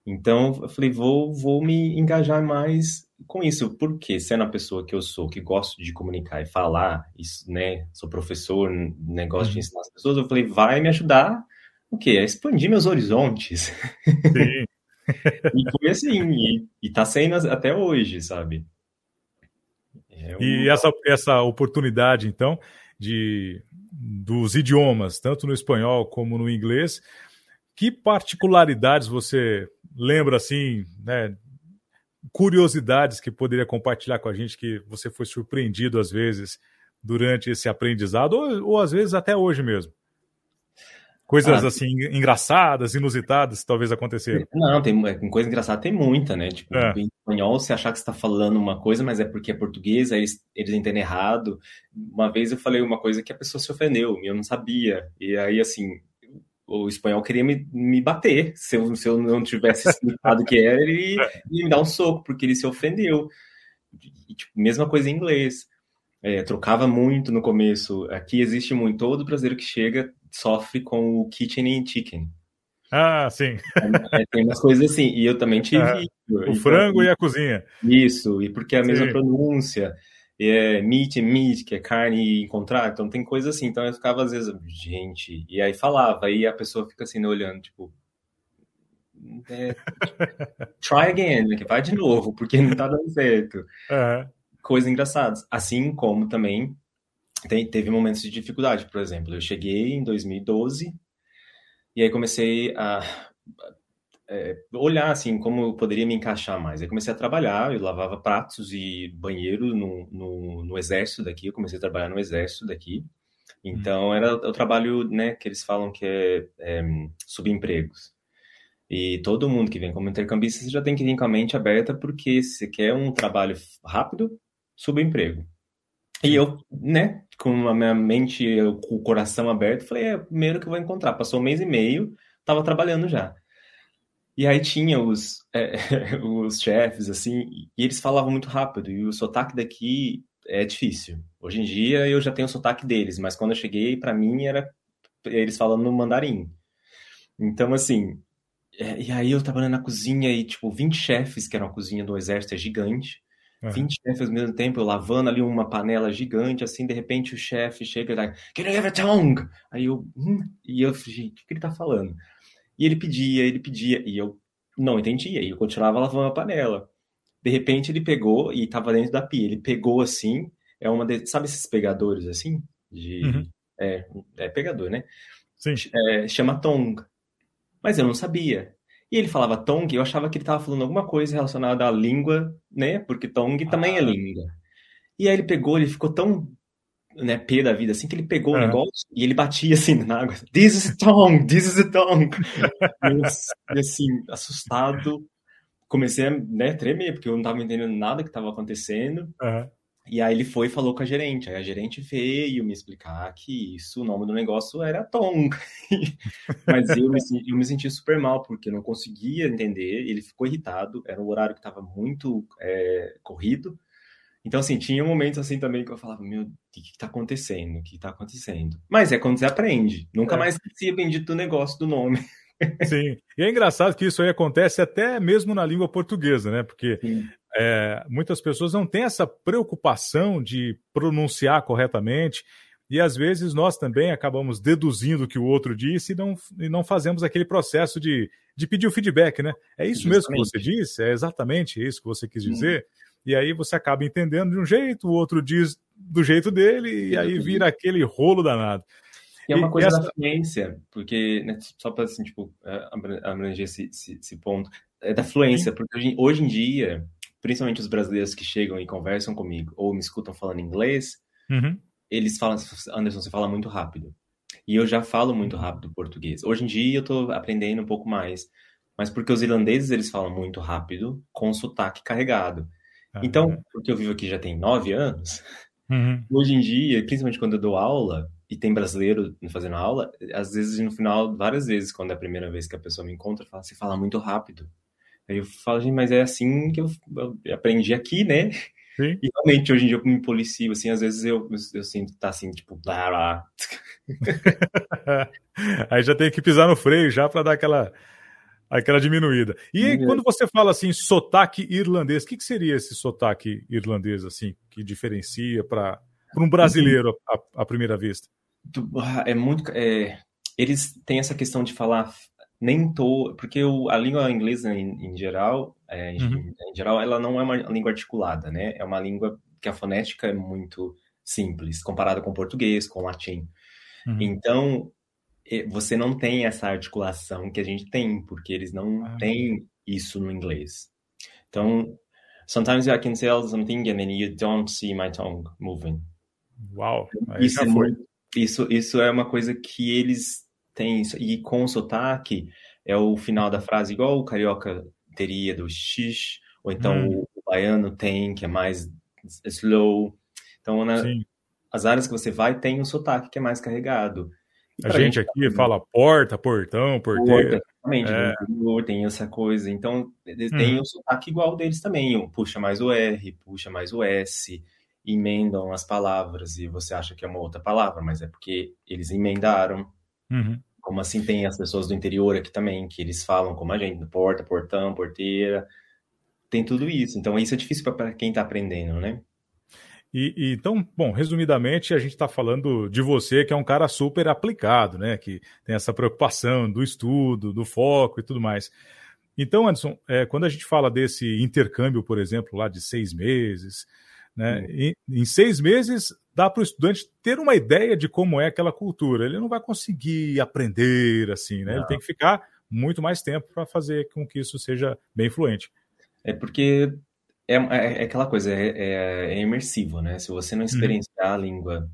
Então, eu falei, vou, vou me engajar mais com isso, porque sendo a pessoa que eu sou, que gosto de comunicar e falar, isso, né, sou professor, negócio de uhum. ensinar as pessoas, eu falei, vai me ajudar o quê? É expandir meus horizontes. Sim. e foi assim, e, e tá sendo até hoje, sabe? É um... E essa, essa oportunidade, então, de dos idiomas, tanto no espanhol como no inglês, que particularidades você lembra, assim, né, curiosidades que poderia compartilhar com a gente que você foi surpreendido às vezes durante esse aprendizado, ou, ou às vezes até hoje mesmo? Coisas ah, assim, engraçadas, inusitadas, talvez aconteceram. Não, tem é, coisa engraçada, tem muita, né? Tipo, é. em espanhol, você achar que você está falando uma coisa, mas é porque é português, aí eles, eles entendem errado. Uma vez eu falei uma coisa que a pessoa se ofendeu, e eu não sabia. E aí, assim, o espanhol queria me, me bater. Se eu, se eu não tivesse explicado o que era, ele ia me dar um soco, porque ele se ofendeu. e, tipo, mesma coisa em inglês. É, trocava muito no começo. Aqui existe muito. Todo brasileiro que chega sofre com o kitchen and chicken. Ah, sim. É, tem umas coisas assim. E eu também tive. É, o então, frango e a cozinha. Isso, e porque é a mesma sim. pronúncia. É meat and meat, que é carne e encontrar. Então tem coisa assim. Então eu ficava às vezes, gente. E aí falava. Aí a pessoa fica assim olhando, tipo. É, try again, né, vai de novo, porque não tá dando certo. Uhum. Coisas engraçadas. Assim como também tem, teve momentos de dificuldade, por exemplo. Eu cheguei em 2012 e aí comecei a é, olhar assim como eu poderia me encaixar mais. Aí comecei a trabalhar, eu lavava pratos e banheiro no, no, no exército daqui. Eu comecei a trabalhar no exército daqui. Então era o trabalho, né, que eles falam que é, é subempregos. E todo mundo que vem como intercambista, já tem que vir com a mente aberta, porque se quer um trabalho rápido, subemprego. E eu, né, com a minha mente, com o coração aberto, falei, é o primeiro que eu vou encontrar. Passou um mês e meio, tava trabalhando já. E aí tinha os, é, os chefes, assim, e eles falavam muito rápido, e o sotaque daqui é difícil. Hoje em dia eu já tenho o sotaque deles, mas quando eu cheguei, para mim era eles falando no mandarim. Então, assim, é, e aí eu trabalhando na cozinha e, tipo, 20 chefes, que era uma cozinha do exército, é gigante. Uhum. 20 chefes ao mesmo tempo, eu lavando ali uma panela gigante, assim, de repente o chefe chega e lá, Can you have a tongue? Aí eu, hum, e eu, gente, o que ele tá falando? E ele pedia, ele pedia, e eu não entendia, e eu continuava lavando a panela. De repente ele pegou, e tava dentro da pia, ele pegou assim, é uma de, sabe esses pegadores assim? De, uhum. é, é pegador, né? Sim. É, chama tong mas eu não sabia. E ele falava Tong, eu achava que ele estava falando alguma coisa relacionada à língua, né? Porque Tong também é ah. língua. E aí ele pegou, ele ficou tão né, pé da vida, assim, que ele pegou o negócio e ele batia assim na água. This is tongue, this is tongue. e assim, assustado, comecei a né, tremer, porque eu não estava entendendo nada que estava acontecendo. Uhum. E aí ele foi e falou com a gerente. Aí a gerente veio me explicar que isso, o nome do negócio era Tom. Mas eu me, eu me senti super mal, porque eu não conseguia entender. Ele ficou irritado. Era um horário que estava muito é, corrido. Então, assim, tinha momentos assim também que eu falava, meu, o que está acontecendo? O que está acontecendo? Mas é quando você aprende. Nunca é. mais se bendito do negócio, do nome. Sim. E é engraçado que isso aí acontece até mesmo na língua portuguesa, né? Porque é, muitas pessoas não têm essa preocupação de pronunciar corretamente. E às vezes nós também acabamos deduzindo o que o outro disse e não, e não fazemos aquele processo de, de pedir o feedback, né? É isso mesmo que você disse? É exatamente isso que você quis dizer? E aí você acaba entendendo de um jeito, o outro diz do jeito dele, e aí vira aquele rolo danado. E é uma coisa essa... da fluência, porque, né, só para assim, tipo, é, abranger esse, esse, esse, ponto, é da fluência, Sim. porque hoje, hoje, em dia, principalmente os brasileiros que chegam e conversam comigo, ou me escutam falando inglês, uhum. eles falam, Anderson, você fala muito rápido. E eu já falo muito rápido português. Hoje em dia eu tô aprendendo um pouco mais, mas porque os irlandeses, eles falam muito rápido, com sotaque carregado. Então, porque eu vivo aqui já tem nove anos, uhum. hoje em dia, principalmente quando eu dou aula, e tem brasileiro fazendo aula, às vezes no final, várias vezes, quando é a primeira vez que a pessoa me encontra, fala, você fala muito rápido. Aí eu falo, gente, mas é assim que eu, aprendi aqui, né? Sim. E realmente, hoje em dia eu me policio, assim, às vezes eu, eu, eu sinto tá assim, tipo, blá, blá. Aí já tem que pisar no freio já para dar aquela, aquela diminuída. E é. quando você fala assim, sotaque irlandês, o que, que seria esse sotaque irlandês, assim, que diferencia para um brasileiro à, à primeira vista? Ah, é muito. É, eles têm essa questão de falar nem tô, porque o, a língua inglesa em, em geral, é, uhum. em, em, geral, ela não é uma língua articulada, né? É uma língua que a fonética é muito simples comparada com o português, com o latim. Uhum. Então, você não tem essa articulação que a gente tem, porque eles não ah. têm isso no inglês. Então, sometimes I can say something and then you don't see my tongue moving. Uau, isso é muito isso, isso é uma coisa que eles têm, e com sotaque, é o final da frase, igual o carioca teria do x, ou então hum. o baiano tem, que é mais slow. Então, as áreas que você vai tem um sotaque que é mais carregado. A gente, gente aqui fala porta, portão, porteira. Exatamente, é. tem essa coisa. Então, tem hum. o sotaque igual deles também. Puxa mais o R, puxa mais o S, emendam as palavras e você acha que é uma outra palavra, mas é porque eles emendaram. Uhum. Como assim tem as pessoas do interior aqui também, que eles falam como a gente, porta, portão, porteira. Tem tudo isso. Então, isso é difícil para quem está aprendendo, né? E, e, então, bom, resumidamente, a gente está falando de você, que é um cara super aplicado, né? Que tem essa preocupação do estudo, do foco e tudo mais. Então, Anderson, é, quando a gente fala desse intercâmbio, por exemplo, lá de seis meses, né? Em, em seis meses dá para o estudante ter uma ideia de como é aquela cultura. Ele não vai conseguir aprender assim, né? Ele tem que ficar muito mais tempo para fazer com que isso seja bem fluente. É porque é, é, é aquela coisa, é, é, é, imersivo, né? Se você não uhum. experienciar uhum. a língua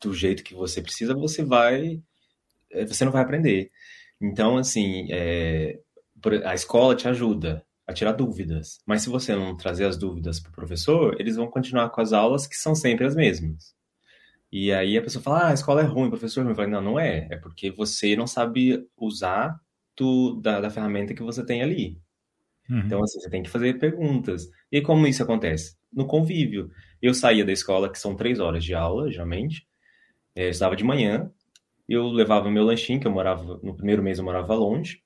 do jeito que você precisa, você vai, é, você não vai aprender. Então, assim, é, a escola te ajuda a tirar dúvidas, mas se você não trazer as dúvidas para o professor, eles vão continuar com as aulas que são sempre as mesmas. E aí a pessoa fala, ah, a escola é ruim, o professor é ruim. Eu falo, não, não é. É porque você não sabe usar do, da, da ferramenta que você tem ali. Uhum. Então, assim, você tem que fazer perguntas. E como isso acontece? No convívio. Eu saía da escola, que são três horas de aula, geralmente. É, eu estava de manhã. Eu levava meu lanchinho, que eu morava... No primeiro mês eu morava longe.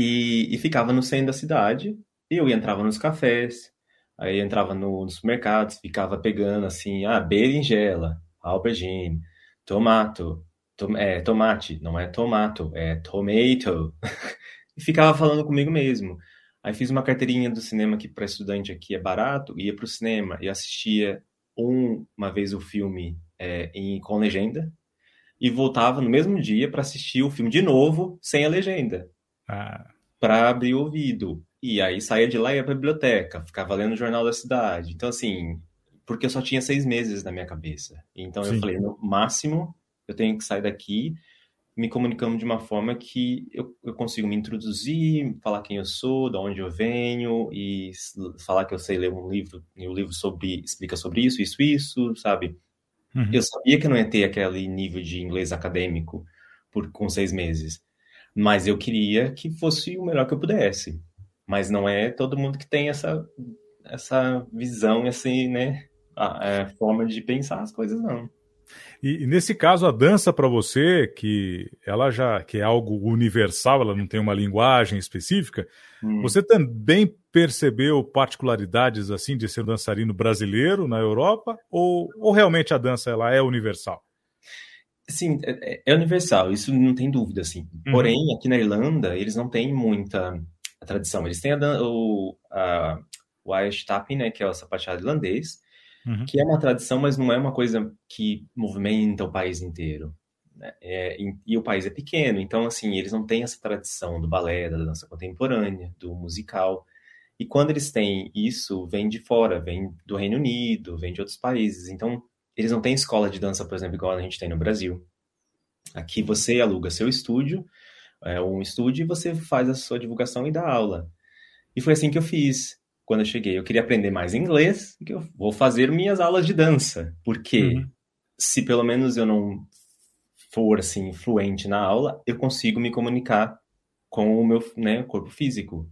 E, e ficava no centro da cidade. E eu entrava nos cafés. Aí entrava no, nos supermercados, ficava pegando, assim, ah, berinjela, aubergine, tomato, tom, é, tomate. Não é tomato, é tomato. e ficava falando comigo mesmo. Aí fiz uma carteirinha do cinema que para estudante aqui é barato, ia para o cinema e assistia um, uma vez o filme é, em, com legenda e voltava no mesmo dia para assistir o filme de novo sem a legenda. Ah. Para abrir o ouvido. E aí saía de lá e ia para a biblioteca, ficava lendo o Jornal da Cidade. Então, assim, porque eu só tinha seis meses na minha cabeça. Então Sim. eu falei, no máximo, eu tenho que sair daqui me comunicando de uma forma que eu, eu, consigo me introduzir, falar quem eu sou, de onde eu venho e falar que eu sei ler um livro e o livro sobre explica sobre isso, isso, isso, sabe? Uhum. Eu sabia que eu não ia ter aquele nível de inglês acadêmico por com seis meses, mas eu queria que fosse o melhor que eu pudesse. Mas não é todo mundo que tem essa essa visão, essa né, a, a forma de pensar as coisas não. E, e nesse caso, a dança para você, que ela já que é algo universal, ela não tem uma linguagem específica, hum. você também percebeu particularidades assim de ser um dançarino brasileiro na Europa ou, ou realmente a dança ela é universal? Sim, é, é, é universal, isso não tem dúvida, assim. Uhum. Porém, aqui na Irlanda, eles não têm muita tradição. Eles têm a, o, a, o Irish Tapping, né, que é o sapateado irlandês, uhum. que é uma tradição, mas não é uma coisa que movimenta o país inteiro. Né? É, e, e, o país é pequeno, então, assim, eles não têm essa tradição do balé, da dança contemporânea, do musical. E quando eles têm isso, vem de fora, vem do Reino Unido, vem de outros países. Então, eles não têm escola de dança, por exemplo, igual a gente tem no Brasil. Aqui você aluga seu estúdio, é um estúdio, e você faz a sua divulgação e dá aula. E foi assim que eu fiz quando eu cheguei. Eu queria aprender mais inglês, que eu vou fazer minhas aulas de dança, porque uhum. se pelo menos eu não for assim fluente na aula, eu consigo me comunicar com o meu né, corpo físico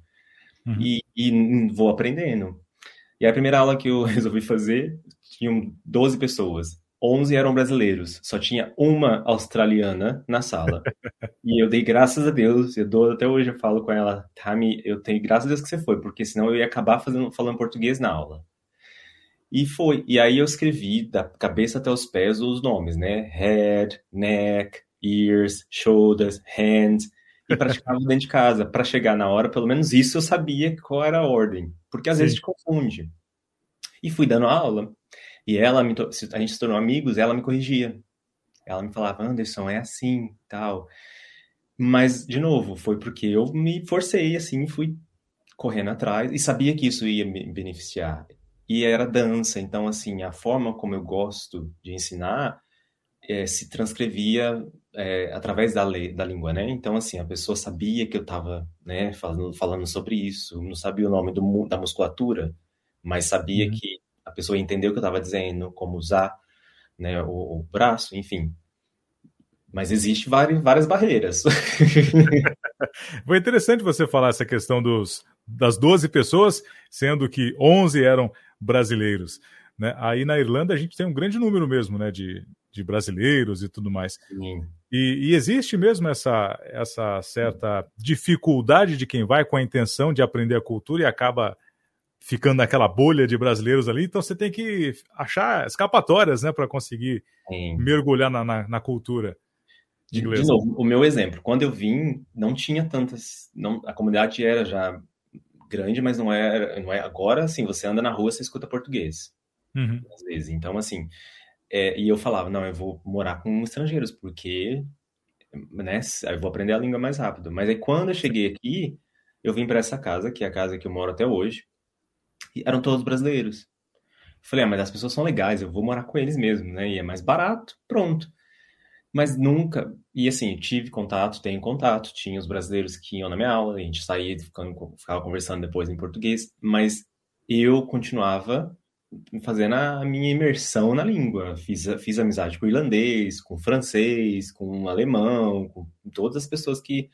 uhum. e, e vou aprendendo. E a primeira aula que eu resolvi fazer tinham 12 pessoas. 11 eram brasileiros, só tinha uma australiana na sala. e eu dei graças a Deus, eu dou até hoje, eu falo com ela, Tami, eu tenho graças a Deus que você foi, porque senão eu ia acabar fazendo, falando português na aula. E foi. E aí eu escrevi da cabeça até os pés os nomes, né? Head, neck, ears, shoulders, hands. E praticava dentro de casa. Para chegar na hora, pelo menos isso eu sabia qual era a ordem. Porque às Sim. vezes te confunde. E fui dando aula. E ela, me, a gente se tornou amigos, ela me corrigia. Ela me falava, Anderson, é assim, tal. Mas, de novo, foi porque eu me forcei, assim, fui correndo atrás e sabia que isso ia me beneficiar. E era dança, então, assim, a forma como eu gosto de ensinar é, se transcrevia é, através da, lei, da língua, né? Então, assim, a pessoa sabia que eu estava né, falando, falando sobre isso, não sabia o nome do, da musculatura, mas sabia uhum. que a pessoa entendeu o que eu estava dizendo, como usar né, o, o, braço, enfim. mas existe várias, várias barreiras. Foi interessante você falar essa questão dos, das 12 pessoas, sendo que 11 eram brasileiros. Né? Aí na Irlanda a gente tem um grande número mesmo né, de, de brasileiros e tudo mais. E, e, existe mesmo essa, essa certa dificuldade de quem vai com a intenção de aprender a cultura e acaba ficando naquela bolha de brasileiros ali, então você tem que achar escapatórias né, para conseguir Sim. mergulhar na, na, na cultura. De, de, novo, o meu exemplo, quando eu vim, não tinha tantas. Não, a comunidade era já grande, mas não era, não é agora. Assim, você anda na rua, você escuta português, uhum. às vezes. Então, assim, é, e eu falava, não, eu vou morar com estrangeiros, porque, né, eu vou aprender a língua mais rápido. Mas aí quando eu cheguei aqui, eu vim para essa casa, que é a casa que eu moro até hoje, e eram todos brasileiros. Falei, ah, mas as pessoas são legais, eu vou morar com eles mesmo, né? E é mais barato, pronto. Mas nunca, e assim, tive contato, tenho contato, tinha os brasileiros que iam na minha aula, a gente saía, ficando, ficava conversando depois em português, mas eu continuava fazendo a minha imersão na língua. Fiz, fiz amizade com irlandês, com francês, com alemão, com todas as pessoas que,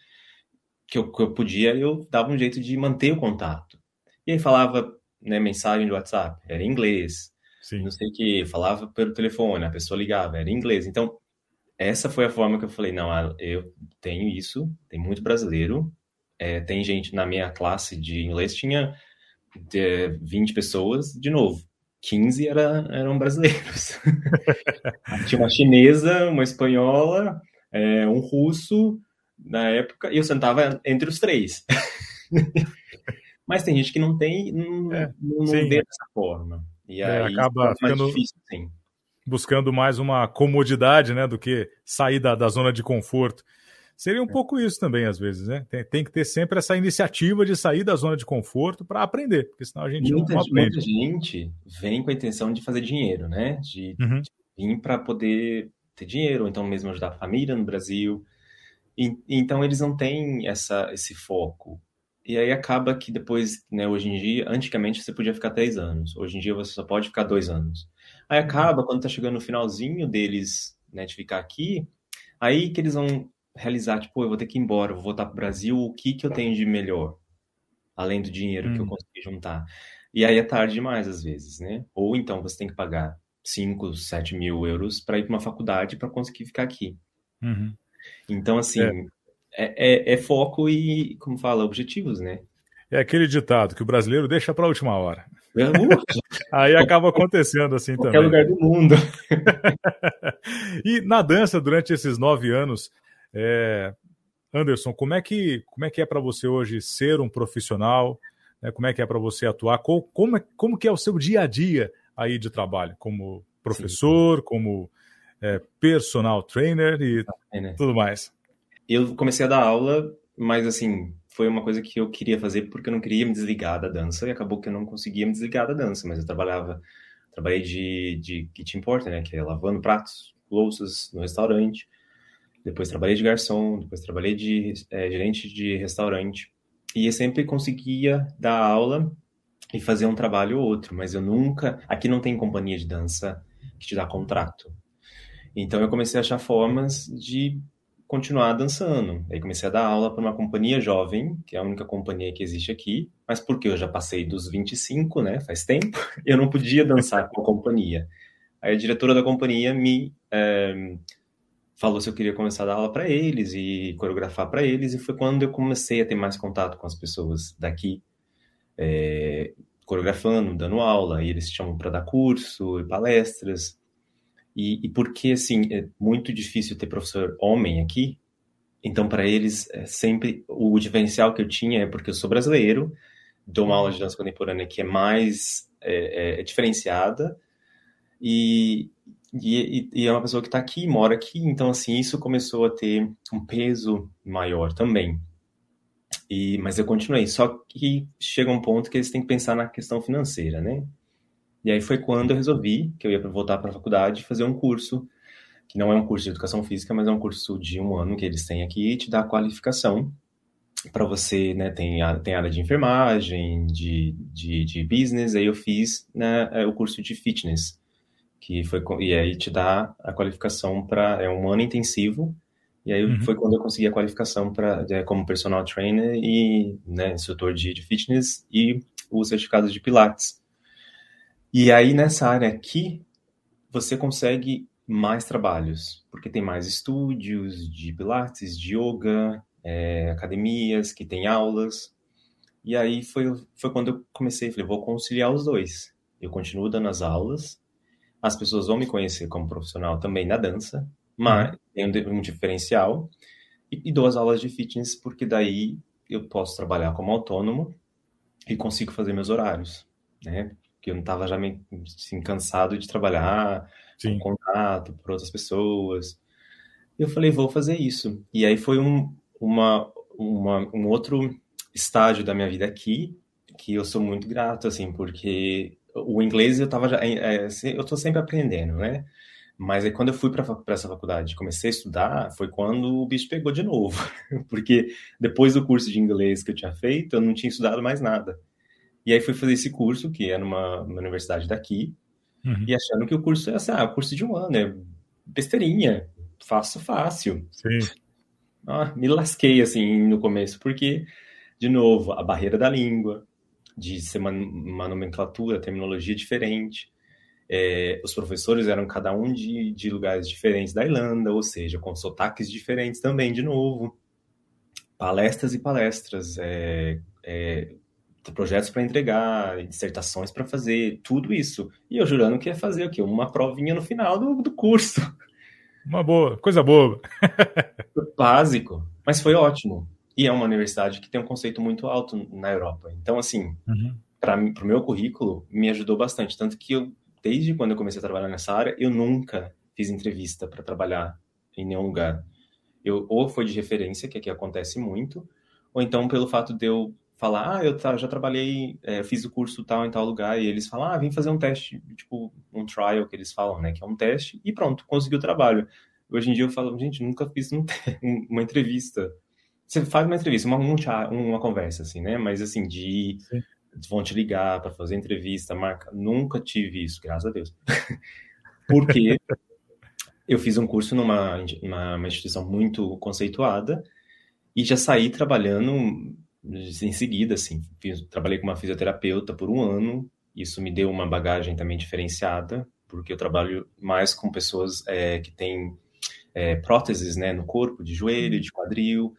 que, eu, que eu podia, eu dava um jeito de manter o contato. E aí falava né, mensagem de WhatsApp, era em inglês. Sim. Não sei o que, falava pelo telefone, a pessoa ligava, era em inglês. Então, essa foi a forma que eu falei, não, ah, eu tenho isso, tem muito brasileiro, é, tem gente na minha classe de inglês, tinha de 20 pessoas, de novo, 15 era, eram brasileiros. tinha uma chinesa, uma espanhola, é, um russo, na época, e eu sentava entre os três. Mas tem gente que não tem, não, é, não vê dessa forma. E é, aí acaba ficando difícil, sim. buscando mais uma comodidade, né, do que sair da, da zona de conforto. Seria um é. pouco isso também, às vezes, né? Tem, tem, que ter sempre essa iniciativa de sair da zona de conforto para aprender, porque senão a gente muita, não aprende. Muita gente vem com a intenção de fazer dinheiro, né? De, uhum. de vir para poder ter dinheiro, ou então mesmo ajudar a família no Brasil. E, então eles não têm essa, esse foco. E aí acaba que depois, né, hoje em dia, antigamente você podia ficar três anos, hoje em dia você só pode ficar dois anos. Aí uhum. acaba, quando tá chegando no finalzinho deles, né, de ficar aqui, aí que eles vão realizar, tipo, eu vou ter que ir embora, vou voltar pro Brasil, o que que eu tenho de melhor? Além do dinheiro hum. que eu hum. consegui juntar. E aí é tarde demais, às vezes, né? Ou então você tem que pagar 5, 7 mil euros para ir para uma faculdade para conseguir ficar aqui. Uhum. Então, assim, é é, é, é foco e, como fala, objetivos, né? É aquele ditado que o brasileiro deixa para a última hora. É, Aí acaba acontecendo assim Qualquer também. lugar do mundo. e na dança, durante esses nove anos, é... Anderson, como é que, como é, que é para você hoje ser um profissional? Né? Como é que é para você atuar? Como, como, é, como que é o seu dia a dia aí de trabalho? Como professor, Sim. como é, personal trainer e tudo mais eu comecei a dar aula, mas assim, foi uma coisa que eu queria fazer porque eu não queria me desligar da dança e acabou que eu não conseguia me desligar da dança, mas eu trabalhava, trabalhei de, de kitchen porter, né, que é lavando pratos, louças no restaurante, depois trabalhei de garçom, depois trabalhei de é, gerente de restaurante e eu sempre conseguia dar aula e fazer um trabalho ou outro, mas eu nunca, aqui não tem companhia de dança que te dá contrato. Então eu comecei a achar formas de continuar dançando. Aí comecei a dar aula para uma companhia jovem, que é a única companhia que existe aqui, mas porque eu já passei dos 25, né, faz tempo, eu não podia dançar com a companhia. Aí a diretora da companhia me é, falou se eu queria começar a dar aula para eles e coreografar para eles, e foi quando eu comecei a ter mais contato com as pessoas daqui, é, coreografando, dando aula, e eles chamam para dar curso e palestras. E, e porque, assim, é muito difícil ter professor homem aqui, então para eles é sempre o diferencial que eu tinha é porque eu sou brasileiro, dou uma aula de dança contemporânea que é mais é, é, é diferenciada e, e, e, é uma pessoa que está aqui, mora aqui, então assim isso começou a ter um peso maior também. E, mas eu continuei, só que chega um ponto que eles têm que pensar na questão financeira, né? E aí foi quando eu resolvi que eu ia voltar para a faculdade e fazer um curso, que não é um curso de educação física, mas é um curso de um ano que eles têm aqui e te dá a qualificação para você, né, tem, tem área de enfermagem, de, de, de business, aí eu fiz né, é, o curso de fitness, que foi, e aí te dá a qualificação para, é um ano intensivo, E aí uhum. foi quando eu consegui a qualificação para é, como personal trainer e né, instrutor de, de fitness e o certificado de Pilates. E aí nessa área aqui você consegue mais trabalhos, porque tem mais estúdios de Pilates, de yoga, é, academias que tem aulas. E aí foi, foi quando eu comecei, falei, vou conciliar os dois. Eu continuo dando as aulas, as pessoas vão me conhecer como profissional também na dança, mas tem um, um diferencial. E, e dou as aulas de fitness, porque daí eu posso trabalhar como autônomo e consigo fazer meus horários, né? Porque eu não estava já meio assim, cansado de trabalhar Sim. com contato por outras pessoas. Eu falei, vou fazer isso. E aí foi um, uma, uma, um outro estágio da minha vida aqui que eu sou muito grato, assim, porque o inglês eu tava já, é, é eu tô sempre aprendendo, né? Mas aí quando eu fui para essa faculdade, comecei a estudar, foi quando o bicho pegou de novo, porque depois do curso de inglês que eu tinha feito, eu não tinha estudado mais nada. E aí fui fazer esse curso, que é numa, numa universidade daqui, uhum. e achando que o curso é assim, ah, curso de um ano, é besteirinha, faço fácil. Sim. Ah, me lasquei, assim, no começo, porque, de novo, a barreira da língua, de ser uma, uma nomenclatura, terminologia diferente. É, os professores eram cada um de, de lugares diferentes da Irlanda, ou seja, com sotaques diferentes também, de novo. Palestras e palestras, é, é, projetos para entregar, dissertações para fazer, tudo isso. E eu jurando que ia fazer o quê? Uma provinha no final do, do curso. Uma boa, coisa boa. Básico, mas foi ótimo. E é uma universidade que tem um conceito muito alto na Europa. Então, assim, uhum. para o meu currículo, me ajudou bastante. Tanto que eu, desde quando eu comecei a trabalhar nessa área, eu nunca fiz entrevista para trabalhar em nenhum lugar. Eu, ou foi de referência, que aqui acontece muito, ou então pelo fato de eu falar, ah, eu já trabalhei, é, fiz o curso tal em tal lugar, e eles falam, ah, vem fazer um teste, tipo, um trial que eles falam, né, que é um teste, e pronto, consegui o trabalho. Hoje em dia eu falo, gente, nunca fiz um, uma entrevista você faz uma entrevista, uma, uma conversa, assim, né? Mas, assim, de... Sim. Vão te ligar para fazer entrevista, marca. Nunca tive isso, graças a Deus. Porque eu fiz um curso numa, numa instituição muito conceituada e já saí trabalhando em seguida, assim. Fiz, trabalhei com uma fisioterapeuta por um ano. Isso me deu uma bagagem também diferenciada, porque eu trabalho mais com pessoas é, que têm é, próteses né, no corpo, de joelho, de quadril,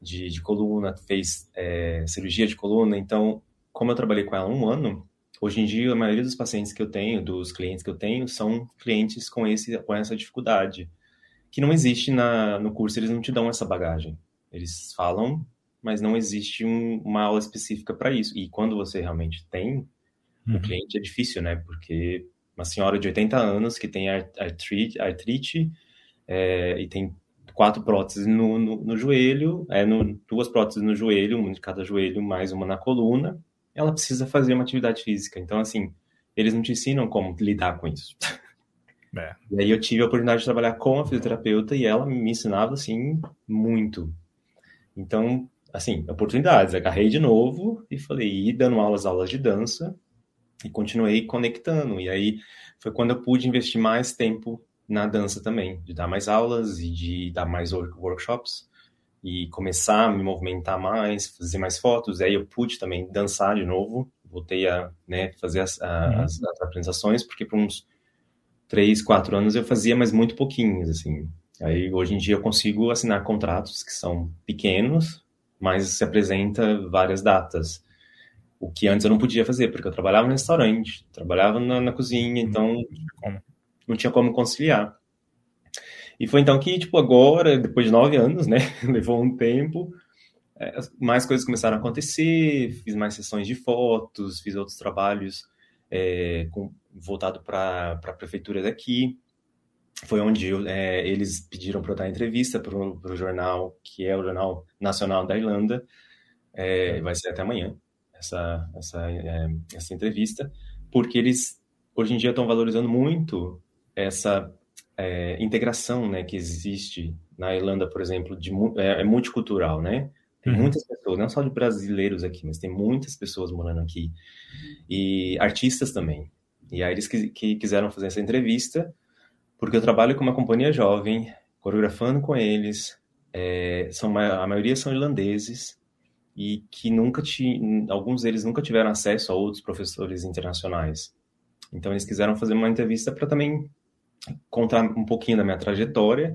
de, de coluna, fez é, cirurgia de coluna. Então, como eu trabalhei com ela um ano, hoje em dia a maioria dos pacientes que eu tenho, dos clientes que eu tenho, são clientes com, esse, com essa dificuldade, que não existe na, no curso, eles não te dão essa bagagem. Eles falam, mas não existe um, uma aula específica para isso. E quando você realmente tem, uhum. o cliente é difícil, né? Porque uma senhora de 80 anos que tem artrite, artrite é, e tem quatro próteses no, no, no joelho, é, no, duas próteses no joelho, uma de cada joelho, mais uma na coluna, ela precisa fazer uma atividade física. Então, assim, eles não te ensinam como lidar com isso. É. E aí eu tive a oportunidade de trabalhar com a fisioterapeuta e ela me ensinava, assim, muito. Então, assim, oportunidades. Agarrei de novo e falei, e dando aulas, aulas de dança e continuei conectando. E aí foi quando eu pude investir mais tempo na dança também, de dar mais aulas e de dar mais workshops e começar a me movimentar mais, fazer mais fotos. Aí eu pude também dançar de novo, voltei a né, fazer as, uhum. as, as, apresentações, porque por uns três, quatro anos eu fazia, mas muito pouquinhos, assim. Aí hoje em dia eu consigo assinar contratos que são pequenos, mas se apresenta várias datas. O que antes eu não podia fazer, porque eu trabalhava no restaurante, trabalhava na, na cozinha, uhum. então não tinha como conciliar. E foi então que, tipo, agora, depois de nove anos, né, levou um tempo, é, mais coisas começaram a acontecer, fiz mais sessões de fotos, fiz outros trabalhos é, com, voltado para a prefeitura daqui. Foi onde eu, é, eles pediram para eu dar entrevista para o jornal, que é o Jornal Nacional da Irlanda. É, vai ser até amanhã essa, essa, é, essa entrevista, porque eles hoje em dia estão valorizando muito essa é, integração né, que existe na Irlanda, por exemplo, de, é, é multicultural, né? Tem uhum. muitas pessoas, não só de brasileiros aqui, mas tem muitas pessoas morando aqui. E artistas também. E aí eles que, que quiseram fazer essa entrevista, porque eu trabalho com uma companhia jovem, coreografando com eles, é, são a maioria são irlandeses e que nunca alguns deles nunca tiveram acesso a outros professores internacionais. Então eles quiseram fazer uma entrevista para também contar um pouquinho da minha trajetória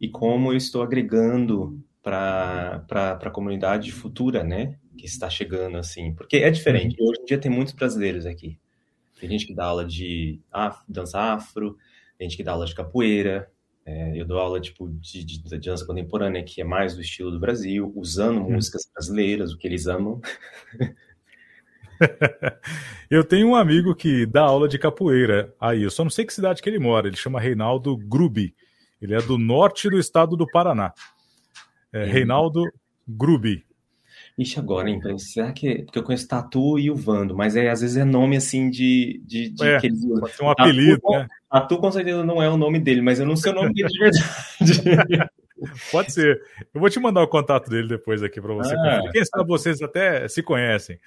e como eu estou agregando para a comunidade futura, né? Que está chegando, assim. Porque é diferente. Uhum. Hoje em dia tem muitos brasileiros aqui. Tem gente que dá aula de af, dança afro, tem gente que dá aula de capoeira. É, eu dou aula tipo, de, de, de, dança contemporânea, que é mais do estilo do Brasil, usando uhum. músicas brasileiras, o que eles amam. eu tenho um amigo que dá aula de capoeira aí, eu só não sei que cidade que ele mora, ele chama Reinaldo Grubi. Ele é do norte do estado do Paraná. É, Reinaldo Grubi. Ixi, agora, hein? Será que. Porque eu conheço Tatu e o Vando, mas é, às vezes é nome assim de. de, de é, que eles... Pode ser um apelido, Tatu, né? Tatu com certeza não é o nome dele, mas eu não sei o nome dele de verdade. Pode ser. Eu vou te mandar o contato dele depois aqui para você. Ah, Quem sabe vocês até se conhecem.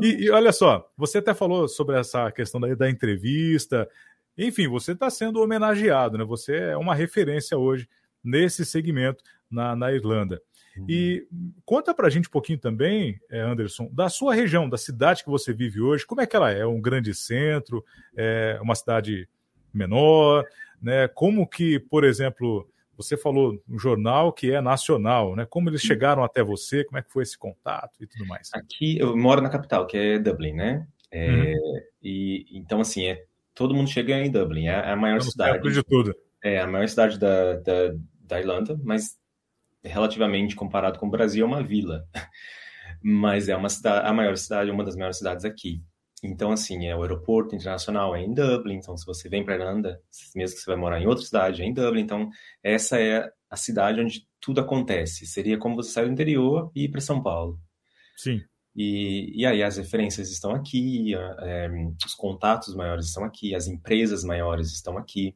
E, e, olha só, você até falou sobre essa questão da, da entrevista. Enfim, você está sendo homenageado, né? Você é uma referência hoje nesse segmento na, na Irlanda. E conta pra gente um pouquinho também, eh, Anderson, da sua região, da cidade que você vive hoje, como é que ela é? É um grande centro? É uma cidade menor? Né? Como que, por exemplo, você falou um jornal que é nacional, né? Como eles chegaram até você? Como é que foi esse contato e tudo mais? Aqui eu moro na capital, que é Dublin, né? É, uhum. E então assim é todo mundo chega em Dublin, é a maior cidade de tudo. É a maior cidade da, da, da Irlanda, mas relativamente comparado com o Brasil, é uma vila. Mas é uma cidade, a maior cidade, uma das maiores cidades aqui. Então, assim, é o aeroporto internacional é em Dublin. Então, se você vem para Irlanda, mesmo que você vai morar em outra cidade, é em Dublin. Então, essa é a cidade onde tudo acontece. Seria como você sair do interior e ir para São Paulo. Sim. E, e aí as referências estão aqui, é, os contatos maiores estão aqui, as empresas maiores estão aqui.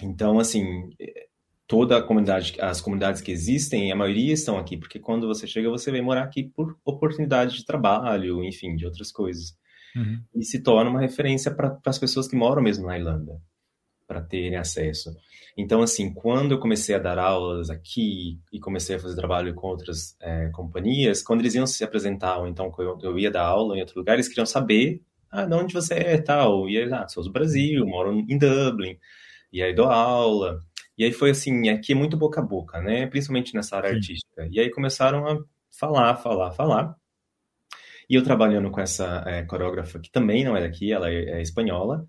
Então, assim, toda a comunidade, as comunidades que existem, a maioria estão aqui, porque quando você chega, você vem morar aqui por oportunidade de trabalho, enfim, de outras coisas. Uhum. E se torna uma referência para as pessoas que moram mesmo na Irlanda, para terem acesso. Então, assim, quando eu comecei a dar aulas aqui e comecei a fazer trabalho com outras é, companhias, quando eles iam se apresentar, ou então eu, eu ia dar aula em outro lugar, eles queriam saber, ah, de onde você é, tal. E aí, ah, sou do Brasil, moro em Dublin, e aí dou aula. E aí foi assim, aqui é muito boca a boca, né? Principalmente nessa área Sim. artística. E aí começaram a falar, falar, falar. E eu trabalhando com essa é, coreógrafa, que também não é daqui, ela é, é, espanhola,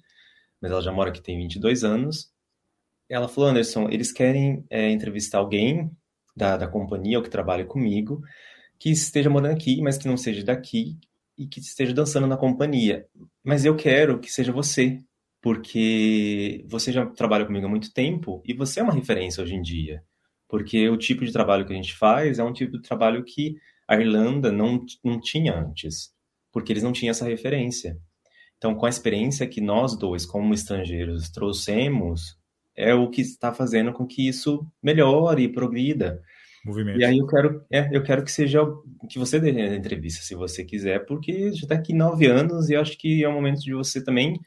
mas ela já mora aqui tem 22 anos. Ela falou, Anderson, eles querem é, entrevistar alguém da, da companhia ou que trabalha comigo, que esteja morando aqui, mas que não seja daqui e que esteja dançando na companhia. Mas eu quero que seja você porque você já trabalha comigo há muito tempo e você é uma referência hoje em dia. Porque o tipo de trabalho que a gente faz é um tipo de trabalho que a Irlanda não, não tinha antes, porque eles não tinham essa referência. Então, com a experiência que nós dois, como estrangeiros, trouxemos, é o que está fazendo com que isso melhore e progrida. Movimento. E aí eu quero, é, eu quero que seja que você dê a entrevista, se você quiser, porque já está aqui nove anos e acho que é o momento de você também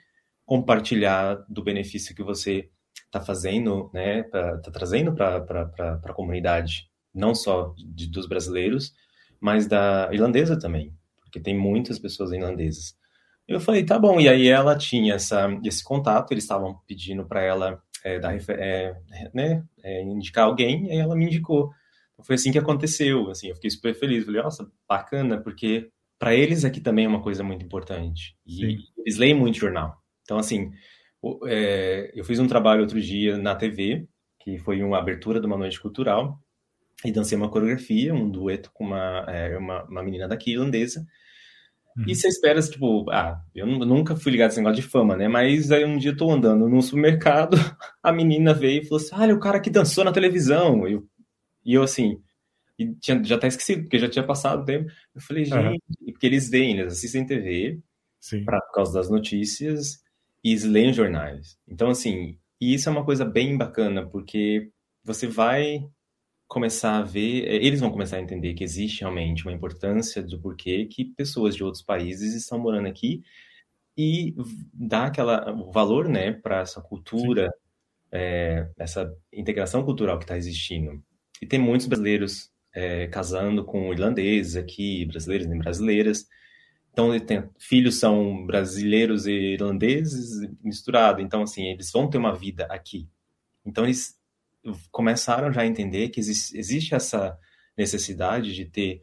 compartilhar do benefício que você está fazendo, né, está trazendo para a comunidade, não só de, dos brasileiros, mas da irlandesa também, porque tem muitas pessoas irlandesas. Eu falei, tá bom, e aí ela tinha essa, esse contato, eles estavam pedindo para ela é, dar, é, né, é, indicar alguém, e ela me indicou. Então, foi assim que aconteceu, assim, eu fiquei super feliz, falei, nossa, bacana, porque para eles aqui também é uma coisa muito importante. E Sim. eles leem muito jornal. Então, assim, é, eu fiz um trabalho outro dia na TV, que foi uma abertura de uma noite cultural, e dancei uma coreografia, um dueto com uma, é, uma, uma, menina daqui, irlandesa. Uhum. E você espera, tipo, ah, eu nunca fui ligado a esse negócio de fama, né? Mas aí um dia eu tô andando num supermercado, a menina veio e falou assim: olha, o cara que dançou na televisão. Eu, e eu, assim, e tinha, já até esquecido, porque já tinha passado o tempo. Eu falei, gente, uhum. porque eles veem, eles assistem TV, pra, por causa das notícias, e leem jornais. Então, assim, e isso é uma coisa bem bacana, porque você vai começar a ver, eh, eles vão começar a entender que existe realmente uma importância do porquê que pessoas de outros países estão morando aqui e dá aquela o valor, né, para essa cultura, é, essa integração cultural que está existindo. e tem muitos brasileiros é, casando com irlandeses aqui, brasileiros e brasileiras. Então, tem, filhos são brasileiros e irlandeses misturados. Então, assim, eles vão ter uma vida aqui. Então, eles começaram já a entender que existe, essa necessidade de ter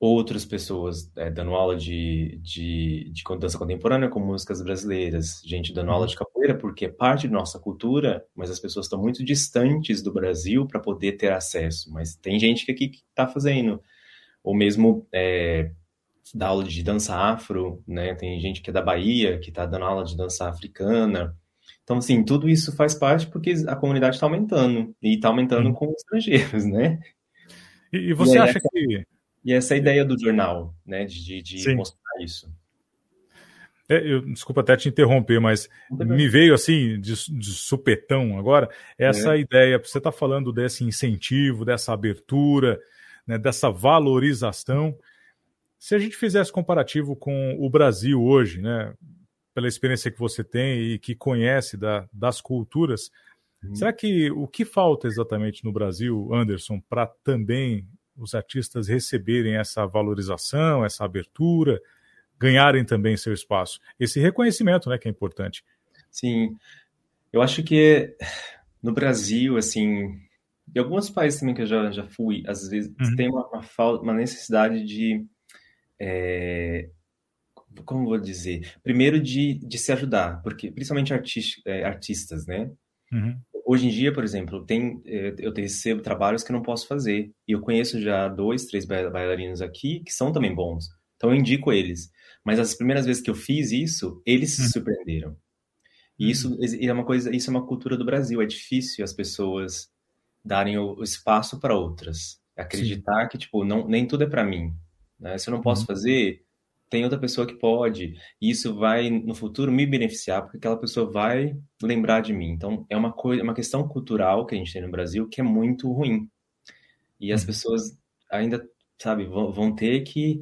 outras pessoas é, dando aula de, de, de, dança contemporânea com músicas brasileiras, gente dando aula de capoeira, porque é parte da nossa cultura, mas as pessoas estão muito distantes do Brasil para poder ter acesso. Mas tem gente que aqui está fazendo, ou mesmo é, dar aula de dança afro, né? Tem gente que é da Bahia que está dando aula de dança africana. Então, assim, tudo isso faz parte porque a comunidade está aumentando, e está aumentando com estrangeiros, né? E, e você e acha que e essa é a ideia do jornal, né, de, de mostrar isso. É, eu, desculpa até te interromper, mas me veio assim, de, de supetão agora, essa é. ideia, você está falando desse incentivo, dessa abertura, né, dessa valorização. Se a gente fizesse comparativo com o Brasil hoje, né, pela experiência que você tem e que conhece da, das culturas, hum. será que o que falta exatamente no Brasil, Anderson, para também os artistas receberem essa valorização, essa abertura, ganharem também seu espaço. Esse reconhecimento, né, que é importante. Sim, eu acho que no Brasil, assim, em alguns países também que eu já, já fui, às vezes uhum. tem uma, uma, uma necessidade de, é, como vou dizer, primeiro de, de se ajudar, porque principalmente artista, é, artistas, né? Uhum. Hoje em dia, por exemplo, tem, eh, eu recebo trabalhos que eu não posso fazer. E eu conheço já dois, três bailarinos aqui que são também bons. Então eu indico eles. Mas as primeiras vezes que eu fiz isso, eles se hum. surpreenderam. E isso hum. é uma coisa, isso é uma cultura do Brasil. É difícil as pessoas darem o, espaço para outras. Acreditar Sim. que tipo não nem tudo é para mim. Né? Se eu não posso uhum. fazer, tem outra pessoa que pode, e isso vai no futuro me beneficiar, porque aquela pessoa vai lembrar de mim. Então, é uma coisa, uma questão cultural que a gente tem no Brasil que é muito ruim. E as uhum. pessoas ainda, sabe, vão, vão ter que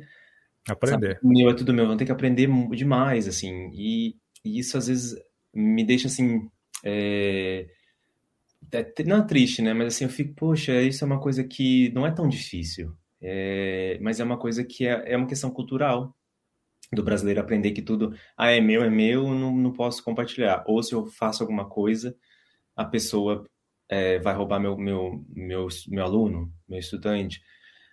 aprender. Sabe, meu é tudo meu, vão ter que aprender demais, assim. E, e isso às vezes me deixa assim, é, é, não é triste, né? Mas assim, eu fico, poxa, isso é uma coisa que não é tão difícil. É, mas é uma coisa que é, é uma questão cultural do brasileiro aprender que tudo, ah, é meu, é meu, não, não posso compartilhar. Ou se eu faço alguma coisa, a pessoa é, vai roubar meu, meu, meu, meu aluno, meu estudante.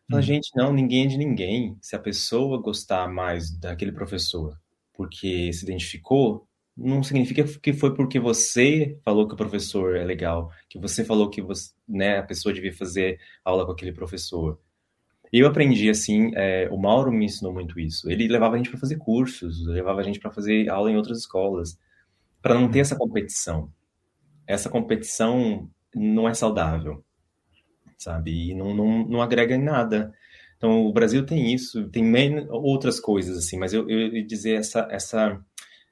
Fala, hum. gente, não, ninguém é de ninguém. Se a pessoa gostar mais daquele professor porque se identificou, não significa que foi porque você falou que o professor é legal, que você falou que você, né, a pessoa devia fazer aula com aquele professor. E eu aprendi assim, é, o Mauro me ensinou muito isso. Ele levava a gente para fazer cursos, levava a gente para fazer aula em outras escolas, para não ter essa competição. Essa competição não é saudável, sabe? E não, não, não agrega em nada. Então, o Brasil tem isso, tem outras coisas, assim, mas eu, eu dizer essa, essa,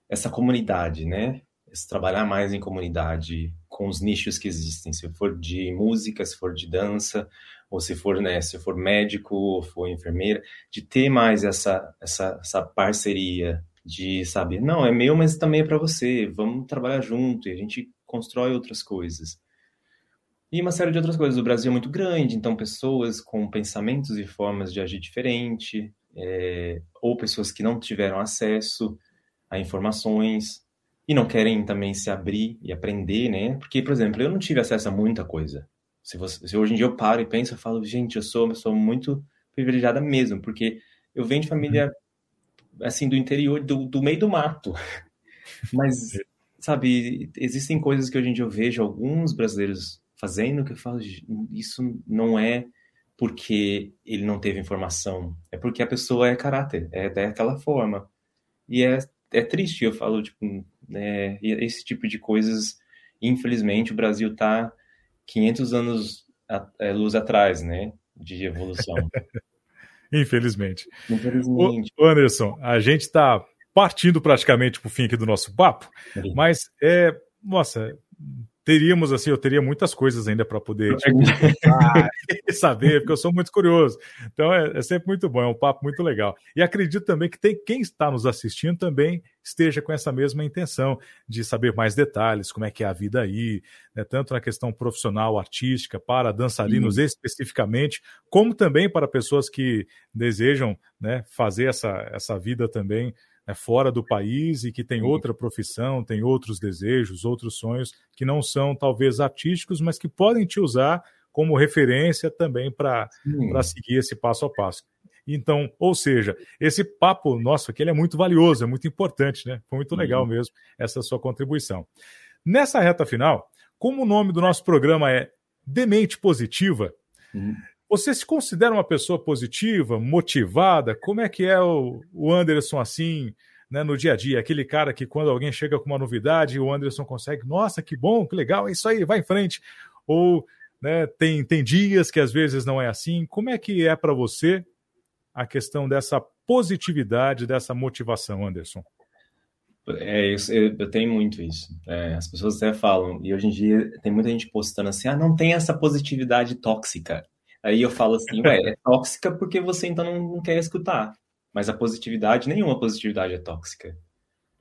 essa comunidade, né? Esse trabalhar mais em comunidade, com os nichos que existem, se for de música, se for de dança, ou se for, né, se for médico ou for enfermeira, de ter mais essa, essa, essa parceria, de saber, não, é meu, mas também é para você, vamos trabalhar junto e a gente constrói outras coisas. E uma série de outras coisas. O Brasil é muito grande, então pessoas com pensamentos e formas de agir diferente, é, ou pessoas que não tiveram acesso a informações e não querem também se abrir e aprender, né? Porque, por exemplo, eu não tive acesso a muita coisa. Se, você, se hoje em dia eu paro e penso, eu falo, gente, eu sou, eu sou muito privilegiada mesmo, porque eu venho de família, assim, do interior, do, do meio do mato. Mas, sabe, existem coisas que hoje em dia eu vejo alguns brasileiros fazendo que eu falo, isso não é porque ele não teve informação, é porque a pessoa é caráter, é daquela forma. E é, é triste, eu falo, tipo, né, esse tipo de coisas, infelizmente, o Brasil está 500 anos a, é, luz atrás, né? De evolução. Infelizmente. Infelizmente. O Anderson, a gente está partindo praticamente para o fim aqui do nosso papo, Sim. mas é, nossa, teríamos assim, eu teria muitas coisas ainda para poder tipo, saber, porque eu sou muito curioso. Então é, é, sempre muito bom, é um papo muito legal. E acredito também que tem quem está nos assistindo também esteja com essa mesma intenção de saber mais detalhes, como é que é a vida aí, né, tanto na questão profissional, artística, para dançarinos Sim. especificamente, como também para pessoas que desejam né, fazer essa, essa vida também né, fora do país e que tem outra profissão, tem outros desejos, outros sonhos que não são talvez artísticos, mas que podem te usar como referência também para seguir esse passo a passo. Então, ou seja, esse papo nosso aqui é muito valioso, é muito importante, né? Foi muito legal uhum. mesmo essa sua contribuição. Nessa reta final, como o nome do nosso programa é Demente Positiva, uhum. Você se considera uma pessoa positiva, motivada? Como é que é o, o Anderson assim, né, no dia a dia? Aquele cara que quando alguém chega com uma novidade, o Anderson consegue, nossa, que bom, que legal, é isso aí, vai em frente. Ou né, tem, tem dias que às vezes não é assim. Como é que é para você a questão dessa positividade, dessa motivação, Anderson? É, eu, eu tenho muito isso. É, as pessoas até falam, e hoje em dia tem muita gente postando assim: ah, não tem essa positividade tóxica. Aí eu falo assim: ué, é tóxica porque você então não, não quer escutar. Mas a positividade, nenhuma positividade é tóxica.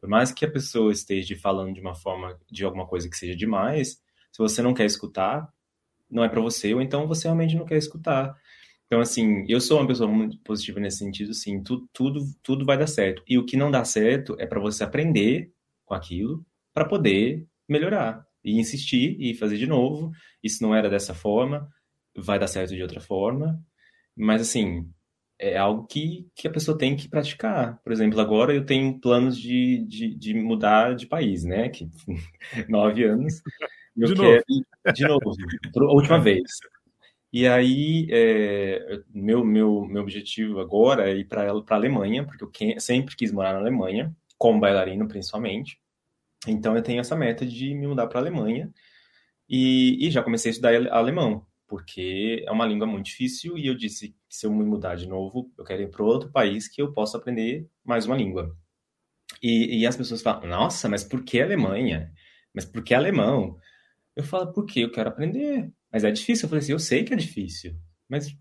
Por mais que a pessoa esteja falando de uma forma, de alguma coisa que seja demais, se você não quer escutar, não é para você, ou então você realmente não quer escutar. Então, assim, eu sou uma pessoa muito positiva nesse sentido, sim, tudo, tudo, tudo vai dar certo. E o que não dá certo é para você aprender com aquilo para poder melhorar e insistir e fazer de novo. Isso não era dessa forma, vai dar certo de outra forma. Mas, assim, é algo que, que a pessoa tem que praticar. Por exemplo, agora eu tenho planos de, de, de mudar de país, né? Que nove anos. Eu de quero, novo. De novo, a última vez. E aí, é, meu, meu, meu objetivo agora é ir para a Alemanha, porque eu sempre quis morar na Alemanha, como bailarino principalmente. Então, eu tenho essa meta de me mudar para a Alemanha e, e já comecei a estudar alemão, porque é uma língua muito difícil e eu disse que se eu me mudar de novo, eu quero ir para outro país que eu possa aprender mais uma língua. E, e as pessoas falam, nossa, mas por que Alemanha? Mas por que alemão? Eu falo, porque eu quero aprender. Mas é difícil. Eu falei assim, eu sei que é difícil, mas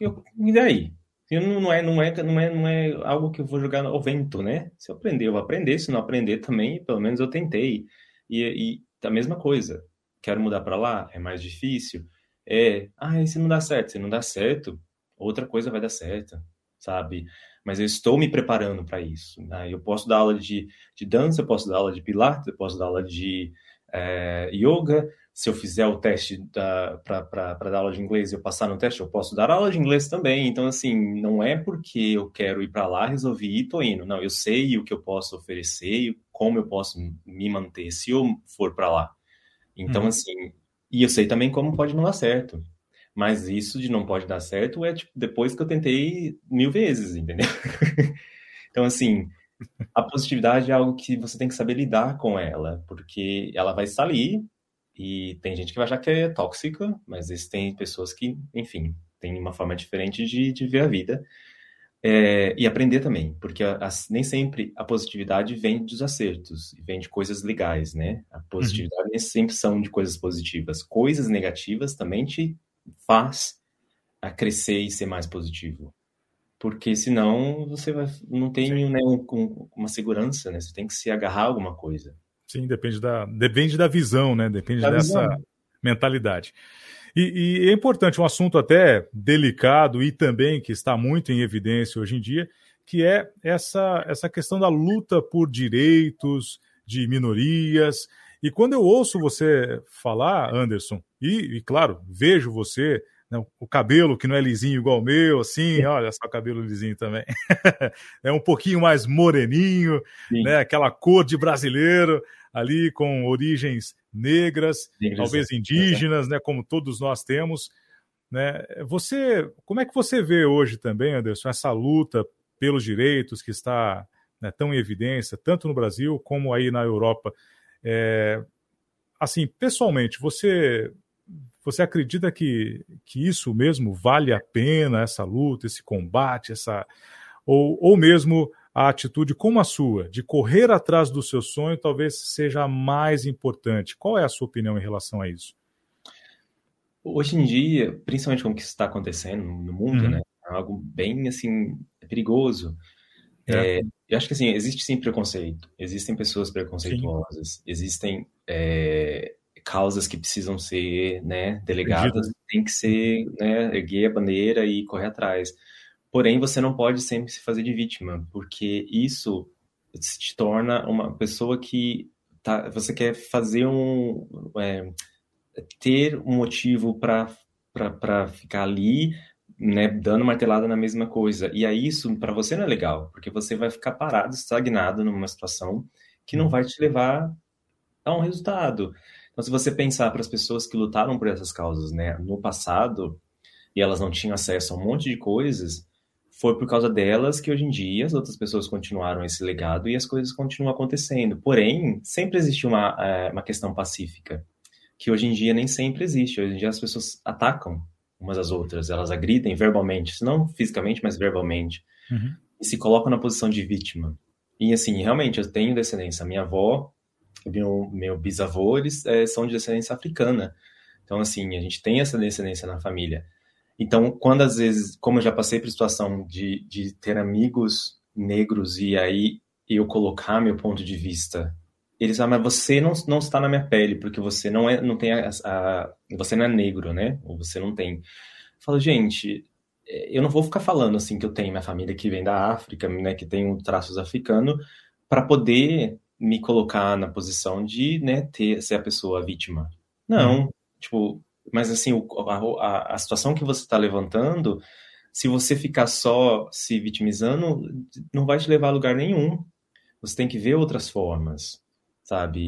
eu, e daí? Não, não, é, não, é, não, é, não é algo que eu vou jogar ao vento, né? Se eu aprender, eu vou aprender. Se não aprender também, pelo menos eu tentei. E, e a mesma coisa. Quero mudar para lá? É mais difícil? É, ah, se não dá certo? Se não dá certo, outra coisa vai dar certo, sabe? Mas eu estou me preparando para isso. Né? Eu posso dar aula de, de dança, eu posso dar aula de pilates, eu posso dar aula de é, yoga, se eu fizer o teste para dar aula de inglês e eu passar no teste, eu posso dar aula de inglês também. Então, assim, não é porque eu quero ir para lá, resolvi ir, tô indo. Não, eu sei o que eu posso oferecer e como eu posso me manter se eu for para lá. Então, hum. assim, e eu sei também como pode não dar certo. Mas isso de não pode dar certo é tipo, depois que eu tentei mil vezes, entendeu? então, assim, a positividade é algo que você tem que saber lidar com ela, porque ela vai ali, e tem gente que vai achar que é tóxica, mas existem pessoas que, enfim, têm uma forma diferente de, de ver a vida. É, e aprender também, porque a, a, nem sempre a positividade vem dos acertos, vem de coisas legais, né? A positividade uhum. nem sempre são de coisas positivas. Coisas negativas também te faz a crescer e ser mais positivo. Porque senão você vai, não tem né, um, uma segurança, né? Você tem que se agarrar a alguma coisa. Sim, depende da, depende da visão, né? Depende da dessa visão. mentalidade. E, e, é importante, um assunto até delicado e também que está muito em evidência hoje em dia, que é essa, essa questão da luta por direitos de minorias. E quando eu ouço você falar, Anderson, e, e claro, vejo você né, o cabelo que não é lisinho igual o meu, assim, olha só o cabelo lisinho também. é um pouquinho mais moreninho, né, aquela cor de brasileiro ali com origens negras, Negras, talvez é. indígenas, né, como todos nós temos. Né? Você, como é que você vê hoje também, Anderson, essa luta pelos direitos que está né, tão em evidência, tanto no Brasil como aí na Europa? É, assim, pessoalmente, você você acredita que, que isso mesmo vale a pena, essa luta, esse combate, essa ou, ou mesmo a atitude como a sua, de correr atrás do seu sonho, talvez seja a mais importante. Qual é a sua opinião em relação a isso? Hoje em dia, principalmente com o que está acontecendo no mundo, uhum. né? É algo bem, assim, perigoso. É. É, eu acho que, assim, existe sim preconceito. Existem pessoas preconceituosas. Sim. Existem é, causas que precisam ser, né, delegadas. Tem que ser, né, erguer a bandeira e correr atrás. Porém, você não pode sempre se fazer de vítima, porque isso te torna uma pessoa que tá, você quer fazer um é, ter um motivo para ficar ali, né, dando martelada na mesma coisa. E aí isso para você não é legal, porque você vai ficar parado, estagnado numa situação que não vai te levar a um resultado. Então, se você pensar para as pessoas que lutaram por essas causas, né, no passado, e elas não tinham acesso a um monte de coisas, foi por causa delas que hoje em dia as outras pessoas continuaram esse legado e as coisas continuam acontecendo. Porém, sempre existe uma, é, uma questão pacífica, que hoje em dia nem sempre existe. Hoje em dia as pessoas atacam umas às outras, elas agridem verbalmente, não fisicamente, mas verbalmente, uhum. e se colocam na posição de vítima. E assim, realmente, eu tenho descendência. Minha avó, meu, meu bisavô, eles é, são de descendência africana. Então, assim, a gente tem essa descendência na família. Então, quando às vezes, como eu já passei por situação de, de ter amigos negros e aí eu colocar meu ponto de vista, eles falam, mas você não, não está na minha pele, porque você não é, não tem a, a você não é negro, né? Ou você não tem. Eu falo, gente, eu não vou ficar falando assim que eu tenho minha família que vem da África, né, que tem um traços africano, para poder me colocar na posição de, né, ter ser a pessoa vítima. Não, hum. tipo, mas assim, o, a, a situação que você está levantando, se você ficar só se vitimizando, não vai te levar a lugar nenhum. Você tem que ver outras formas, sabe?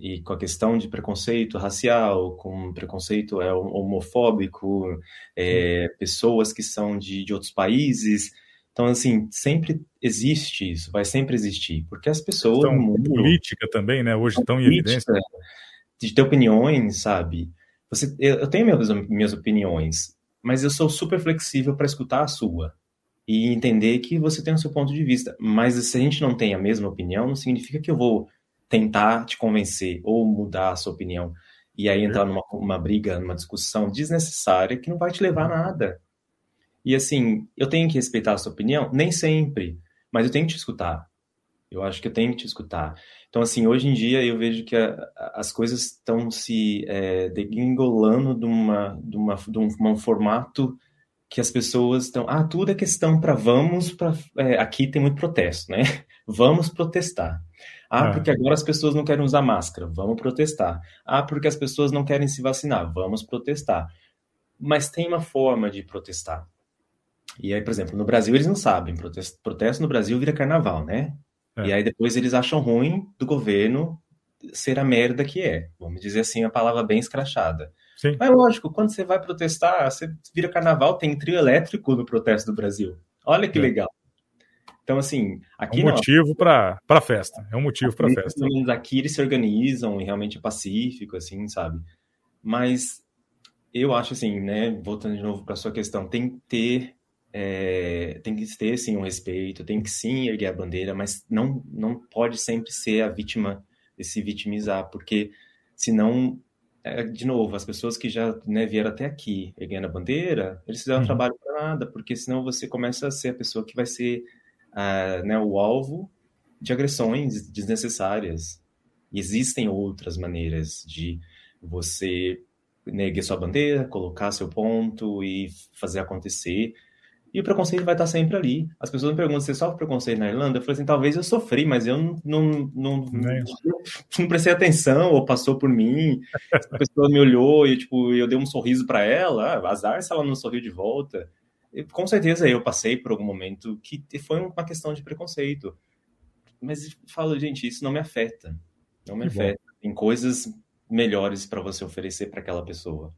E, e com a questão de preconceito racial, com preconceito é, homofóbico, é, pessoas que são de, de outros países. Então, assim, sempre existe isso, vai sempre existir, porque as pessoas. Então, mundo, política também, né? Hoje estão em evidência. De ter opiniões, sabe? Você, eu tenho minhas, minhas opiniões, mas eu sou super flexível para escutar a sua e entender que você tem o seu ponto de vista. Mas se a gente não tem a mesma opinião, não significa que eu vou tentar te convencer ou mudar a sua opinião e aí entrar numa uma briga, numa discussão desnecessária que não vai te levar a nada. E assim, eu tenho que respeitar a sua opinião? Nem sempre, mas eu tenho que te escutar. Eu acho que eu tenho que te escutar. Então, assim, hoje em dia eu vejo que a, a, as coisas estão se é, degringolando de, uma, de, uma, de um, um formato que as pessoas estão. Ah, tudo é questão para vamos para. É, aqui tem muito protesto, né? Vamos protestar. Ah, é. porque agora as pessoas não querem usar máscara, vamos protestar. Ah, porque as pessoas não querem se vacinar, vamos protestar. Mas tem uma forma de protestar. E aí, por exemplo, no Brasil eles não sabem. Protesto, protesto no Brasil vira carnaval, né? É. E aí depois eles acham ruim do governo ser a merda que é. Vamos dizer assim, a palavra bem escrachada. Sim. Mas lógico, quando você vai protestar, você vira carnaval, tem trio elétrico no protesto do Brasil. Olha que é. legal. Então, assim, aqui. É um motivo para festa. É um motivo para festa. Pelo menos aqui eles se organizam e realmente é pacífico, assim, sabe? Mas eu acho assim, né? Voltando de novo para sua questão, tem que ter é, tem que ter sim um respeito, tem que sim erguer a bandeira, mas não, não pode sempre ser a vítima de se vitimizar, porque senão, é, de novo, as pessoas que já né, vieram até aqui erguendo a bandeira, eles fizeram uhum. trabalho para nada, porque senão você começa a ser a pessoa que vai ser uh, né, o alvo de agressões desnecessárias. E existem outras maneiras de você né, erguer sua bandeira, colocar seu ponto e fazer acontecer e o preconceito vai estar sempre ali. As pessoas me perguntam se você sofre preconceito na Irlanda. Eu falei assim, talvez eu sofri, mas eu não, não, não, não, não prestei atenção ou passou por mim. A pessoa me olhou e tipo, eu dei um sorriso para ela. Ah, azar se ela não sorriu de volta. E, com certeza eu passei por algum momento que foi uma questão de preconceito. Mas falo, gente, isso não me afeta. Não me que afeta. Bom. Tem coisas melhores para você oferecer para aquela pessoa.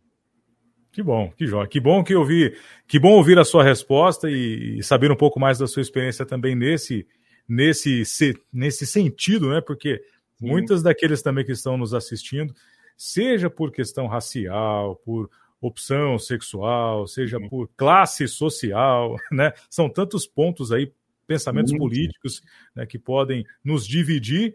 Que bom, que jóia. Que bom que ouvir, que bom ouvir a sua resposta e, e, saber um pouco mais da sua experiência também nesse nesse nesse sentido, né? Porque Sim. muitas daqueles também que estão nos assistindo, seja por questão racial, por opção sexual, seja Sim. por classe social, né? São tantos pontos aí pensamentos muito. políticos né, que podem nos dividir.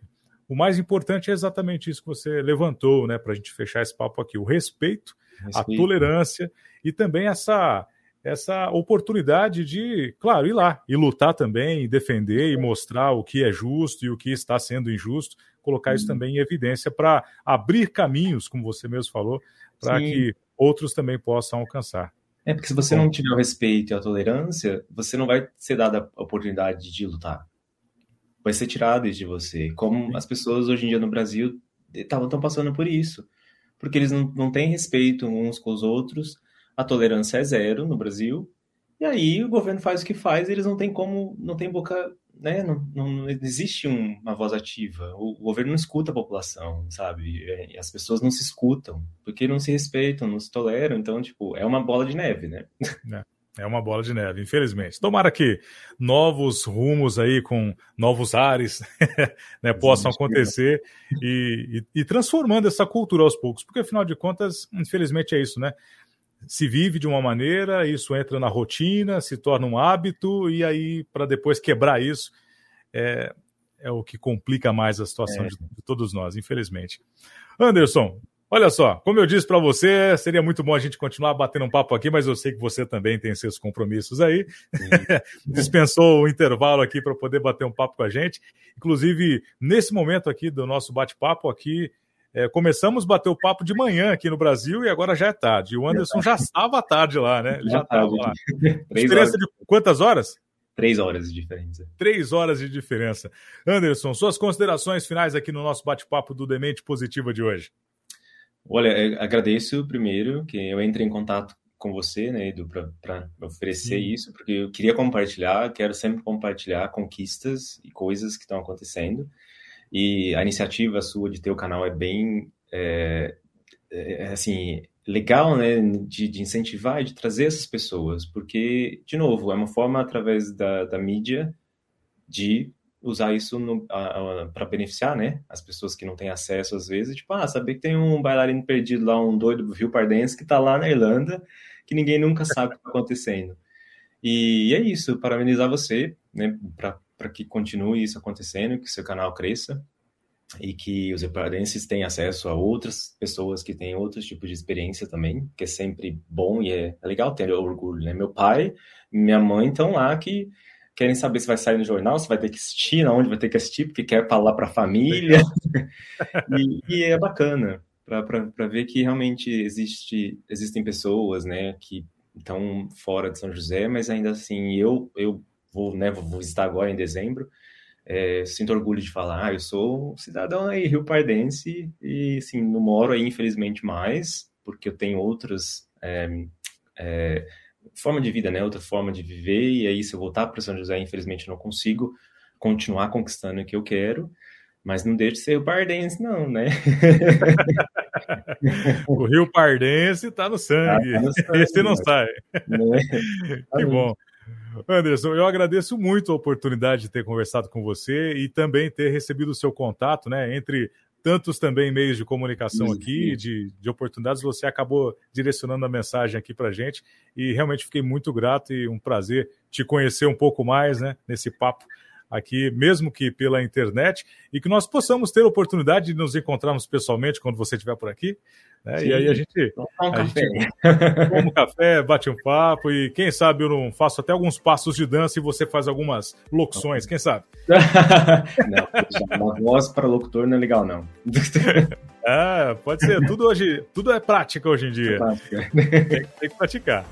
O mais importante é exatamente isso que você levantou, né, para a gente fechar esse papo aqui: o respeito, respeito, a tolerância e também essa essa oportunidade de, claro, ir lá e lutar também, defender e mostrar o que é justo e o que está sendo injusto, colocar isso uhum. também em evidência para abrir caminhos, como você mesmo falou, para que outros também possam alcançar. É, porque se você não tiver o respeito e a tolerância, você não vai ser dada a oportunidade de lutar. Vai ser tirado de você. Como as pessoas hoje em dia no Brasil estão passando por isso. Porque eles não, não têm respeito uns com os outros, a tolerância é zero no Brasil, e aí o governo faz o que faz, eles não têm como, não tem boca, né? Não, não existe uma voz ativa. O, o, governo não escuta a população, sabe? E as pessoas não se escutam, porque não se respeitam, não se toleram. Então, tipo, é uma bola de neve, né? É. É uma bola de neve, infelizmente. Tomara que novos rumos aí, com novos ares, né, possam acontecer e, e, e transformando essa cultura aos poucos, porque afinal de contas, infelizmente é isso, né? se vive de uma maneira, isso entra na rotina, se torna um hábito, e aí, para depois quebrar isso, é, é o que complica mais a situação é. de, de, todos nós, infelizmente. Anderson, olha só, como eu disse para você, seria muito bom a gente continuar batendo um papo aqui, mas eu sei que você também tem seus compromissos aí. Dispensou o intervalo aqui para poder bater um papo com a gente. Inclusive, nesse momento aqui do nosso bate-papo aqui, é, começamos a bater o papo de manhã aqui no Brasil e agora já é tarde. O Anderson já estava tarde lá, né? Ele já estava lá. diferença de quantas horas? Três horas de diferença. Três horas de diferença. Anderson, suas considerações finais aqui no nosso bate-papo do Demente Positiva de hoje. Olha, agradeço primeiro que eu entre em contato com você, né, Edu, para oferecer Sim. isso, porque eu queria compartilhar, quero sempre compartilhar conquistas e coisas que estão acontecendo. E a iniciativa sua de ter o canal é bem, é, é, assim, legal, né, de, de, incentivar e de trazer essas pessoas, porque, de novo, é uma forma através da, da mídia de usar isso para beneficiar, né, as pessoas que não têm acesso às vezes, tipo, ah, saber que tem um bailarino perdido lá, um doido do Rio Pardense que está lá na Irlanda, que ninguém nunca sabe o que está acontecendo. E é isso, parabenizar você, né, para que continue isso acontecendo, que seu canal cresça e que os equadorenses tenham acesso a outras pessoas que têm outros tipos de experiência também, que é sempre bom e é, é legal ter orgulho, né? Meu pai minha mãe estão lá que querem saber se vai sair no jornal, se vai ter que assistir, onde vai ter que assistir, porque quer falar para a família. e, e, é bacana para ver que realmente existe, existem pessoas, né, que estão fora de São José, mas ainda assim eu eu vou, né, vou visitar agora em dezembro. É, sinto orgulho de falar, ah, eu sou cidadão aí rio pardense e, assim, não moro aí, infelizmente, mais, porque eu tenho outras é, é, forma de vida, né, outra forma de viver, e aí se eu voltar para São José, infelizmente, não consigo continuar conquistando o que eu quero, mas não deixe de ser o Pardense, não, né? o Rio Pardense está no sangue. Ah, tá no sangue Esse não sai. Né? que bom. Anderson, eu agradeço muito a oportunidade de ter conversado com você e também ter recebido o seu contato, né? Entre tantos também meios de comunicação aqui, de, de oportunidades, você acabou direcionando a mensagem aqui para gente e realmente fiquei muito grato e um prazer te conhecer um pouco mais, né? Nesse papo aqui, mesmo que pela internet, e que nós possamos ter a oportunidade de nos encontrarmos pessoalmente quando você estiver por aqui. Né? E aí a gente, um a café. gente toma um café, bate um papo, e quem sabe eu não faço até alguns passos de dança e você faz algumas locuções, quem sabe? não, uma voz para locutor não é legal, não. É, pode ser. Tudo hoje, tudo é prática hoje em dia. É tem, tem que praticar.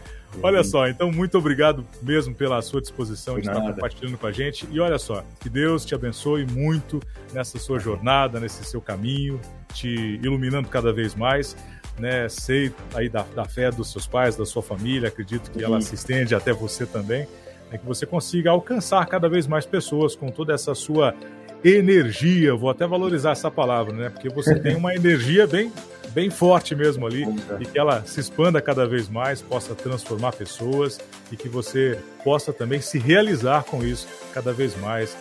Olha só, então muito obrigado mesmo pela sua disposição de, de estar compartilhando com a gente. E olha só, que Deus te abençoe muito nessa sua jornada, nesse seu caminho, te iluminando cada vez mais. Né, sei aí da, da fé dos seus pais, da sua família, acredito que ela se estende até você também, é que você consiga alcançar cada vez mais pessoas com toda essa sua energia. Vou até valorizar essa palavra, né? Porque você tem uma energia bem bem forte mesmo ali e que ela se expanda cada vez mais, possa transformar pessoas e que você possa também se realizar com isso cada vez mais,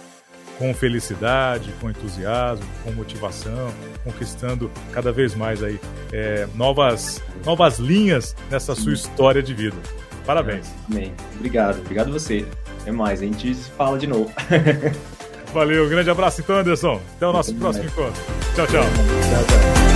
com felicidade, com entusiasmo, com motivação, conquistando cada vez mais aí é, novas, novas linhas nessa sua história de vida. Parabéns. Amém. Obrigado. Obrigado você. É mais, a gente se fala de novo. Valeu, um grande abraço então, Anderson. Até o nosso próximo encontro. Tchau, tchau. Tchau, tchau.